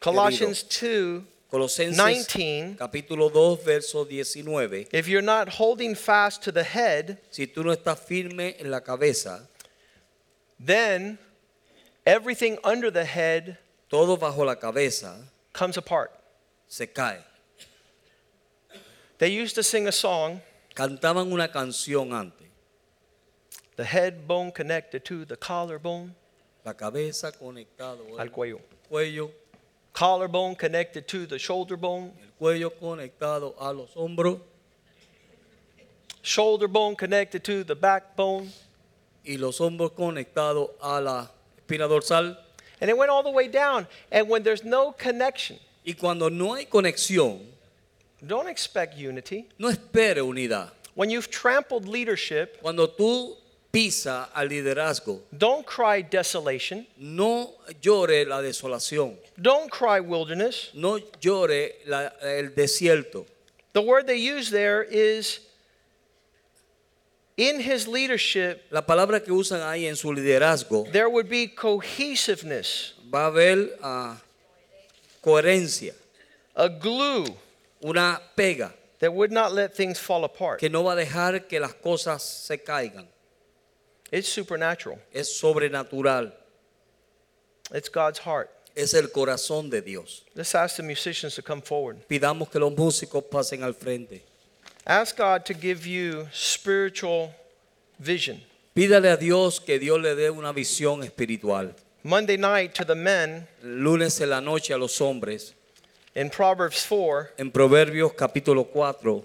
Speaker 1: Colossians 2
Speaker 2: Colosenses
Speaker 1: 19.
Speaker 2: capítulo 2 verso 19.
Speaker 1: If you're not holding fast to the head,
Speaker 2: Si tú no estás firme en la cabeza,
Speaker 1: then everything under the head
Speaker 2: todo bajo la cabeza
Speaker 1: comes apart.
Speaker 2: Se cae.
Speaker 1: They used to sing a song,
Speaker 2: Cantaban una canción antes.
Speaker 1: the head bone connected to the collarbone
Speaker 2: La cabeza conectado
Speaker 1: al cuello.
Speaker 2: cuello,
Speaker 1: Collarbone connected to the shoulder bone,
Speaker 2: el cuello conectado a los hombros
Speaker 1: shoulder bone connected to the backbone.
Speaker 2: y los hombros conectados a la espina dorsal.
Speaker 1: And it went all the way down. And when there's no connection,
Speaker 2: Y cuando no hay conexión,
Speaker 1: don't expect unity.
Speaker 2: no espere unidad.
Speaker 1: When you've trampled leadership,
Speaker 2: Cuando tú pisa al liderazgo.
Speaker 1: Don't cry desolation.
Speaker 2: No llore la desolación.
Speaker 1: Don't cry wilderness.
Speaker 2: No llore la- el desierto.
Speaker 1: The word they use there is in his leadership,
Speaker 2: La palabra que usan ahí en su liderazgo
Speaker 1: there would be cohesiveness,
Speaker 2: va a haber ah, coherencia,
Speaker 1: a glue
Speaker 2: una pega
Speaker 1: that would not let things fall apart.
Speaker 2: que no va a dejar que las cosas se caigan.
Speaker 1: It's supernatural,
Speaker 2: Es sobrenatural.
Speaker 1: it's God's heart.
Speaker 2: Es el corazón de Dios.
Speaker 1: Let's ask the musicians to come forward.
Speaker 2: Pidamos que los músicos pasen al frente.
Speaker 1: Ask God to give you spiritual vision.
Speaker 2: Pídale a Dios que Dios le dé una visión espiritual.
Speaker 1: Monday night to the men
Speaker 2: Lunes en la noche a los hombres.
Speaker 1: in Proverbs 4,
Speaker 2: En Proverbios capítulo 4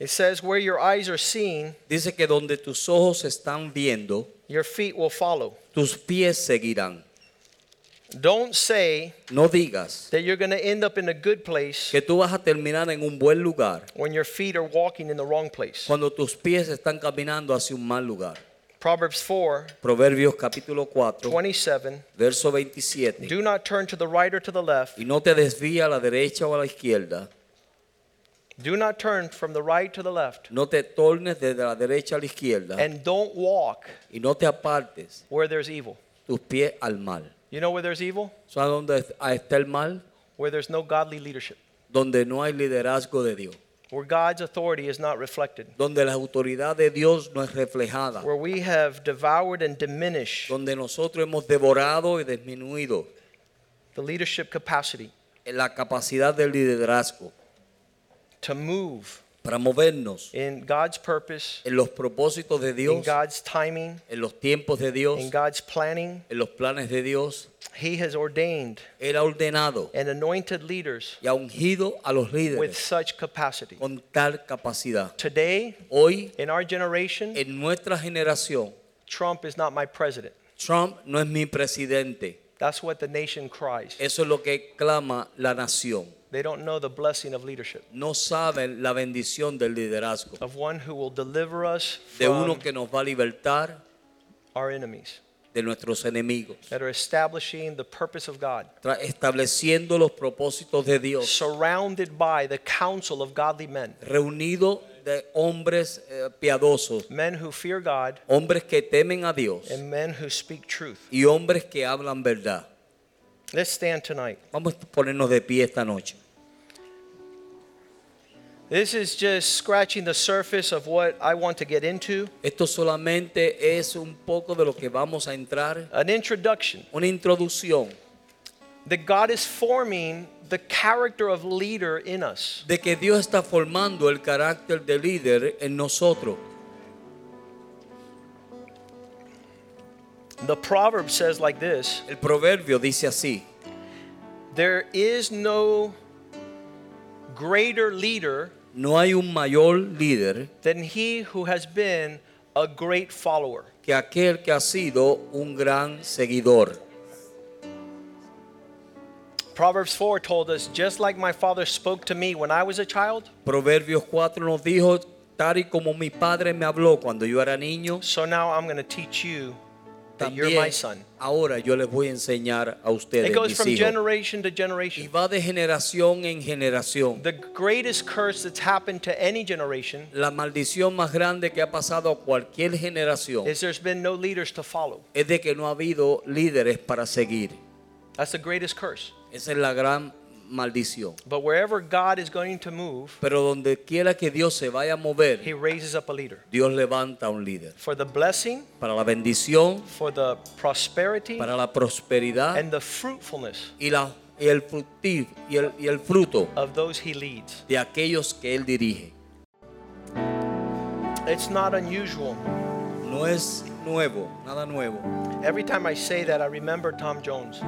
Speaker 1: it says, Where your eyes are seeing,
Speaker 2: dice que donde tus ojos están viendo,
Speaker 1: your feet will follow.
Speaker 2: tus pies seguirán.
Speaker 1: Don't say
Speaker 2: No digas
Speaker 1: that you're going to end up in a good place
Speaker 2: que tú vas a terminar en un buen lugar
Speaker 1: when your feet are walking in the wrong place.
Speaker 2: cuando tus pies están caminando hacia un mal lugar.
Speaker 1: Proverbs 4,
Speaker 2: Proverbios capítulo 4,
Speaker 1: 27.
Speaker 2: verso 27.
Speaker 1: Do not turn to the right or to the left.
Speaker 2: Y no te desvíes a la derecha o a la izquierda.
Speaker 1: Do not turn from the right to the left.
Speaker 2: No te tornes desde la derecha a la izquierda.
Speaker 1: And don't walk
Speaker 2: Y no te apartes
Speaker 1: where there's evil.
Speaker 2: tus pies al mal.
Speaker 1: You know where there's evil?
Speaker 2: ¿Sabes dónde está el mal?
Speaker 1: Where there's no godly leadership.
Speaker 2: Donde no hay liderazgo de Dios.
Speaker 1: Where God's authority is not reflected.
Speaker 2: Donde la autoridad de Dios no es reflejada.
Speaker 1: Where we have devoured and diminished
Speaker 2: Donde nosotros hemos devorado y disminuido
Speaker 1: the leadership capacity
Speaker 2: la capacidad del liderazgo
Speaker 1: to move
Speaker 2: para movernos
Speaker 1: in God's purpose,
Speaker 2: en los propósitos de
Speaker 1: in
Speaker 2: Dios,
Speaker 1: God's timing,
Speaker 2: en los tiempos de Dios,
Speaker 1: in God's planning.
Speaker 2: en los planes de Dios.
Speaker 1: He has ordained
Speaker 2: Él ha ordenado
Speaker 1: and anointed leaders
Speaker 2: y ha ungido a los
Speaker 1: with such capacity.
Speaker 2: con tal capacidad.
Speaker 1: Today,
Speaker 2: Hoy,
Speaker 1: in our generation,
Speaker 2: en nuestra generación,
Speaker 1: Trump is not my president.
Speaker 2: Trump no es mi presidente.
Speaker 1: That's what the nation cries.
Speaker 2: Eso es lo que clama la nación.
Speaker 1: They don't know the blessing of leadership,
Speaker 2: No saben la bendición del liderazgo.
Speaker 1: of one who will deliver us
Speaker 2: De uno
Speaker 1: from
Speaker 2: que nos va a libertar
Speaker 1: our enemies,
Speaker 2: de nuestros enemigos.
Speaker 1: that are establishing the purpose of God,
Speaker 2: estableciendo los propósitos de Dios.
Speaker 1: surrounded by the counsel of godly men,
Speaker 2: Reunido de hombres eh, piadosos,
Speaker 1: men who fear God,
Speaker 2: hombres que temen a Dios
Speaker 1: and men who speak truth.
Speaker 2: y hombres que hablan verdad.
Speaker 1: Let's stand tonight.
Speaker 2: Vamos a ponernos de pie esta noche.
Speaker 1: This is just scratching the surface of what I want to get into.
Speaker 2: Esto solamente es un poco de lo que vamos a entrar.
Speaker 1: An introduction
Speaker 2: Una introducción
Speaker 1: that God is forming the character of leader in us.
Speaker 2: de que Dios está formando el carácter de líder en nosotros.
Speaker 1: The proverb says like this
Speaker 2: El proverbio dice así,
Speaker 1: There is no greater leader
Speaker 2: no hay un mayor líder
Speaker 1: than he who has been a great follower.
Speaker 2: que aquel que ha sido un gran seguidor.
Speaker 1: Proverbs 4 told us, just like my father spoke to me when I was a child,
Speaker 2: Proverbios 4 nos dijo, tal y como mi padre me habló cuando yo era niño,
Speaker 1: so now I'm going to teach you that you're my
Speaker 2: también ahora yo les voy a enseñar a ustedes,
Speaker 1: It goes
Speaker 2: mis
Speaker 1: from
Speaker 2: hijos.
Speaker 1: generation to
Speaker 2: Y
Speaker 1: generation.
Speaker 2: va de generación en generación.
Speaker 1: The greatest curse that's happened to any generation
Speaker 2: La maldición más grande que ha pasado a cualquier generación
Speaker 1: is there's been no leaders to follow.
Speaker 2: es de que no ha habido líderes para seguir.
Speaker 1: That's the greatest curse.
Speaker 2: Esa es la gran maldición.
Speaker 1: But wherever God is going to move,
Speaker 2: Pero donde quiera que Dios se vaya a mover,
Speaker 1: he raises up a leader
Speaker 2: Dios levanta un líder.
Speaker 1: for the blessing,
Speaker 2: Para la bendición,
Speaker 1: for the prosperity,
Speaker 2: para la prosperidad
Speaker 1: and the fruitfulness
Speaker 2: y, la, y el fructif- y el, y el fruto
Speaker 1: of those he leads.
Speaker 2: de aquellos que Él dirige.
Speaker 1: It's not unusual.
Speaker 2: No es nuevo, nada nuevo.
Speaker 1: Every time I say that, I remember Tom Jones.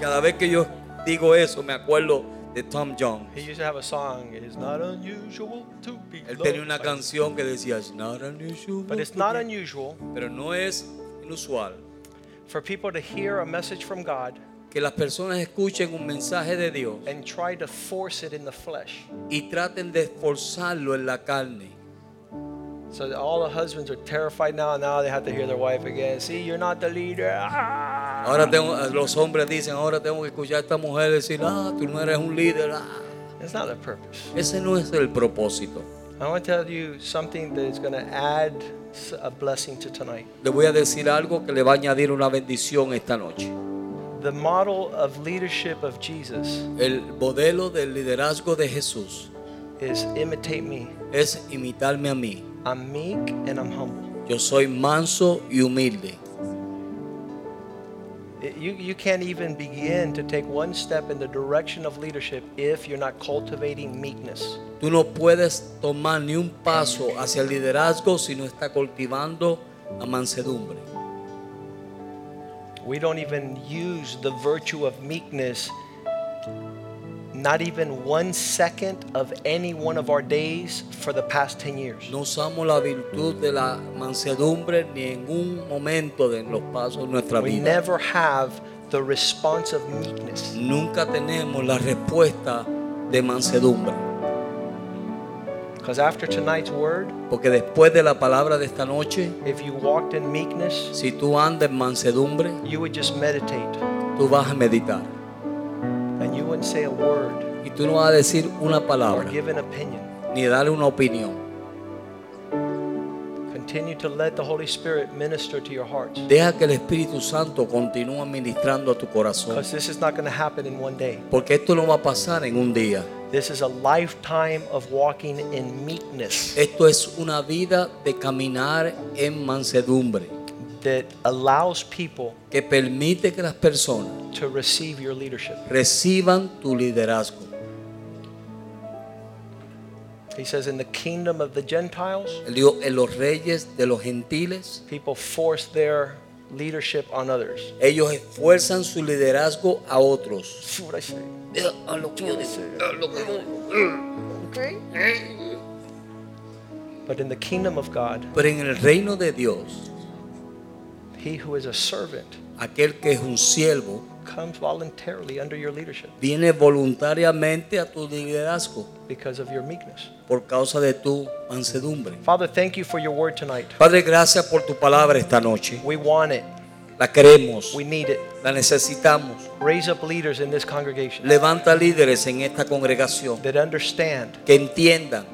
Speaker 2: Cada vez que yo digo eso, me acuerdo de Tom Jones.
Speaker 1: He used to have a song, It is not unusual to be
Speaker 2: Él tenía una
Speaker 1: by-"
Speaker 2: canción que decía, "It's not unusual
Speaker 1: But it's not
Speaker 2: be-"
Speaker 1: unusual
Speaker 2: Pero no es inusual
Speaker 1: for people to hear a message from God
Speaker 2: que las personas escuchen un mensaje de Dios
Speaker 1: and try to force it in the flesh.
Speaker 2: y traten de esforzarlo en la carne.
Speaker 1: So all the husbands are terrified now. Now they have to hear their wife again. See, you're not the leader. Ah.
Speaker 2: Ahora tengo, los hombres dicen, ahora tengo que escuchar a esta mujer decir, ah, tú no eres un líder. ah".
Speaker 1: It's not the purpose.
Speaker 2: Ese no es el propósito.
Speaker 1: I want to tell you something that is going to add a blessing to tonight.
Speaker 2: Le voy a decir algo que le va a añadir una bendición esta noche.
Speaker 1: The model of leadership of Jesus
Speaker 2: El modelo del liderazgo de Jesús
Speaker 1: is imitate me.
Speaker 2: es imitarme a mí.
Speaker 1: I'm meek and I'm humble.
Speaker 2: Yo soy manso y humilde.
Speaker 1: You, you can't even begin to take one step in the direction of leadership if you're not cultivating meekness.
Speaker 2: Tú no puedes tomar ni un paso hacia el liderazgo si no está cultivando la mansedumbre.
Speaker 1: We don't even use the virtue of meekness, not even one second of any one of our days for the past 10 years.
Speaker 2: No usamos la virtud de la mansedumbre ni en un momento de los pasos de nuestra
Speaker 1: We
Speaker 2: vida.
Speaker 1: never have the response of meekness.
Speaker 2: Nunca tenemos la respuesta de mansedumbre.
Speaker 1: Because after tonight's word,
Speaker 2: Porque después de la palabra de esta noche,
Speaker 1: if you walked in meekness,
Speaker 2: si tú andas en mansedumbre,
Speaker 1: you would just meditate
Speaker 2: tú vas a meditar.
Speaker 1: And you wouldn't say a word
Speaker 2: Y tú no vas a decir una
Speaker 1: or
Speaker 2: palabra,
Speaker 1: give an opinion.
Speaker 2: ni darle una opinión.
Speaker 1: Continue to let the Holy Spirit minister to your hearts.
Speaker 2: Deja que el Espíritu Santo continúe ministrando a tu corazón.
Speaker 1: Because this is not going to happen in one day.
Speaker 2: Porque esto no va a pasar en un día.
Speaker 1: This is a lifetime of walking in meekness
Speaker 2: Esto es una vida de caminar en mansedumbre
Speaker 1: that allows people
Speaker 2: que permite que las personas
Speaker 1: to receive your leadership.
Speaker 2: reciban tu liderazgo.
Speaker 1: He says, in the kingdom of the Gentiles,
Speaker 2: Él dijo, en los reyes de los gentiles,
Speaker 1: people force their leadership on others.
Speaker 2: ellos esfuerzan su liderazgo a otros.
Speaker 1: See what I say?
Speaker 2: A lo que yo digo, a lo que yo digo.
Speaker 1: But in the kingdom of God,
Speaker 2: Pero en el reino de Dios,
Speaker 1: he who is a servant
Speaker 2: aquel que es un siervo
Speaker 1: comes voluntarily under your leadership
Speaker 2: viene voluntariamente a tu liderazgo
Speaker 1: because of your meekness.
Speaker 2: por causa de tu mansedumbre.
Speaker 1: Father, thank you for your word tonight.
Speaker 2: Padre, gracias por tu palabra esta noche.
Speaker 1: We want it.
Speaker 2: La queremos,
Speaker 1: We need it.
Speaker 2: la necesitamos.
Speaker 1: Raise up leaders in this congregation
Speaker 2: Levanta líderes en esta congregación
Speaker 1: that understand
Speaker 2: que entiendan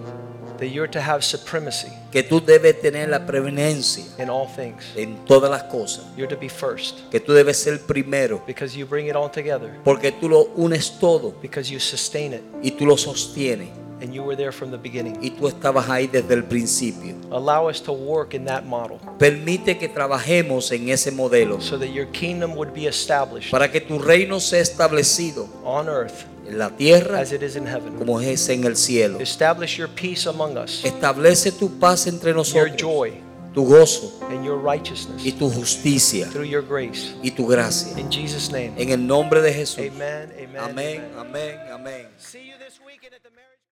Speaker 1: that you're to have supremacy
Speaker 2: que tú debes tener la preeminencia
Speaker 1: in all things.
Speaker 2: en todas las cosas,
Speaker 1: You're to be first
Speaker 2: que tú debes ser primero,
Speaker 1: because you bring it all together,
Speaker 2: porque tú lo unes todo
Speaker 1: because you sustain it,
Speaker 2: y tú lo sostienes
Speaker 1: and you were there from the beginning.
Speaker 2: y tú estabas ahí desde el principio.
Speaker 1: Allow us to work in that model
Speaker 2: Permite que trabajemos en ese modelo
Speaker 1: so that your kingdom would be established
Speaker 2: para que tu reino sea establecido
Speaker 1: on earth
Speaker 2: en la tierra
Speaker 1: as it is in heaven.
Speaker 2: como es en el cielo.
Speaker 1: Establish your peace among us,
Speaker 2: Establece tu paz entre
Speaker 1: your
Speaker 2: nosotros,
Speaker 1: joy,
Speaker 2: tu gozo
Speaker 1: and your righteousness
Speaker 2: y tu justicia
Speaker 1: through your grace.
Speaker 2: y tu gracia.
Speaker 1: In Jesus' name.
Speaker 2: En el nombre de Jesús.
Speaker 1: Amen. Amen.
Speaker 2: Amén,
Speaker 1: amen.
Speaker 2: amén, amén.
Speaker 1: See you this weekend at the marriage.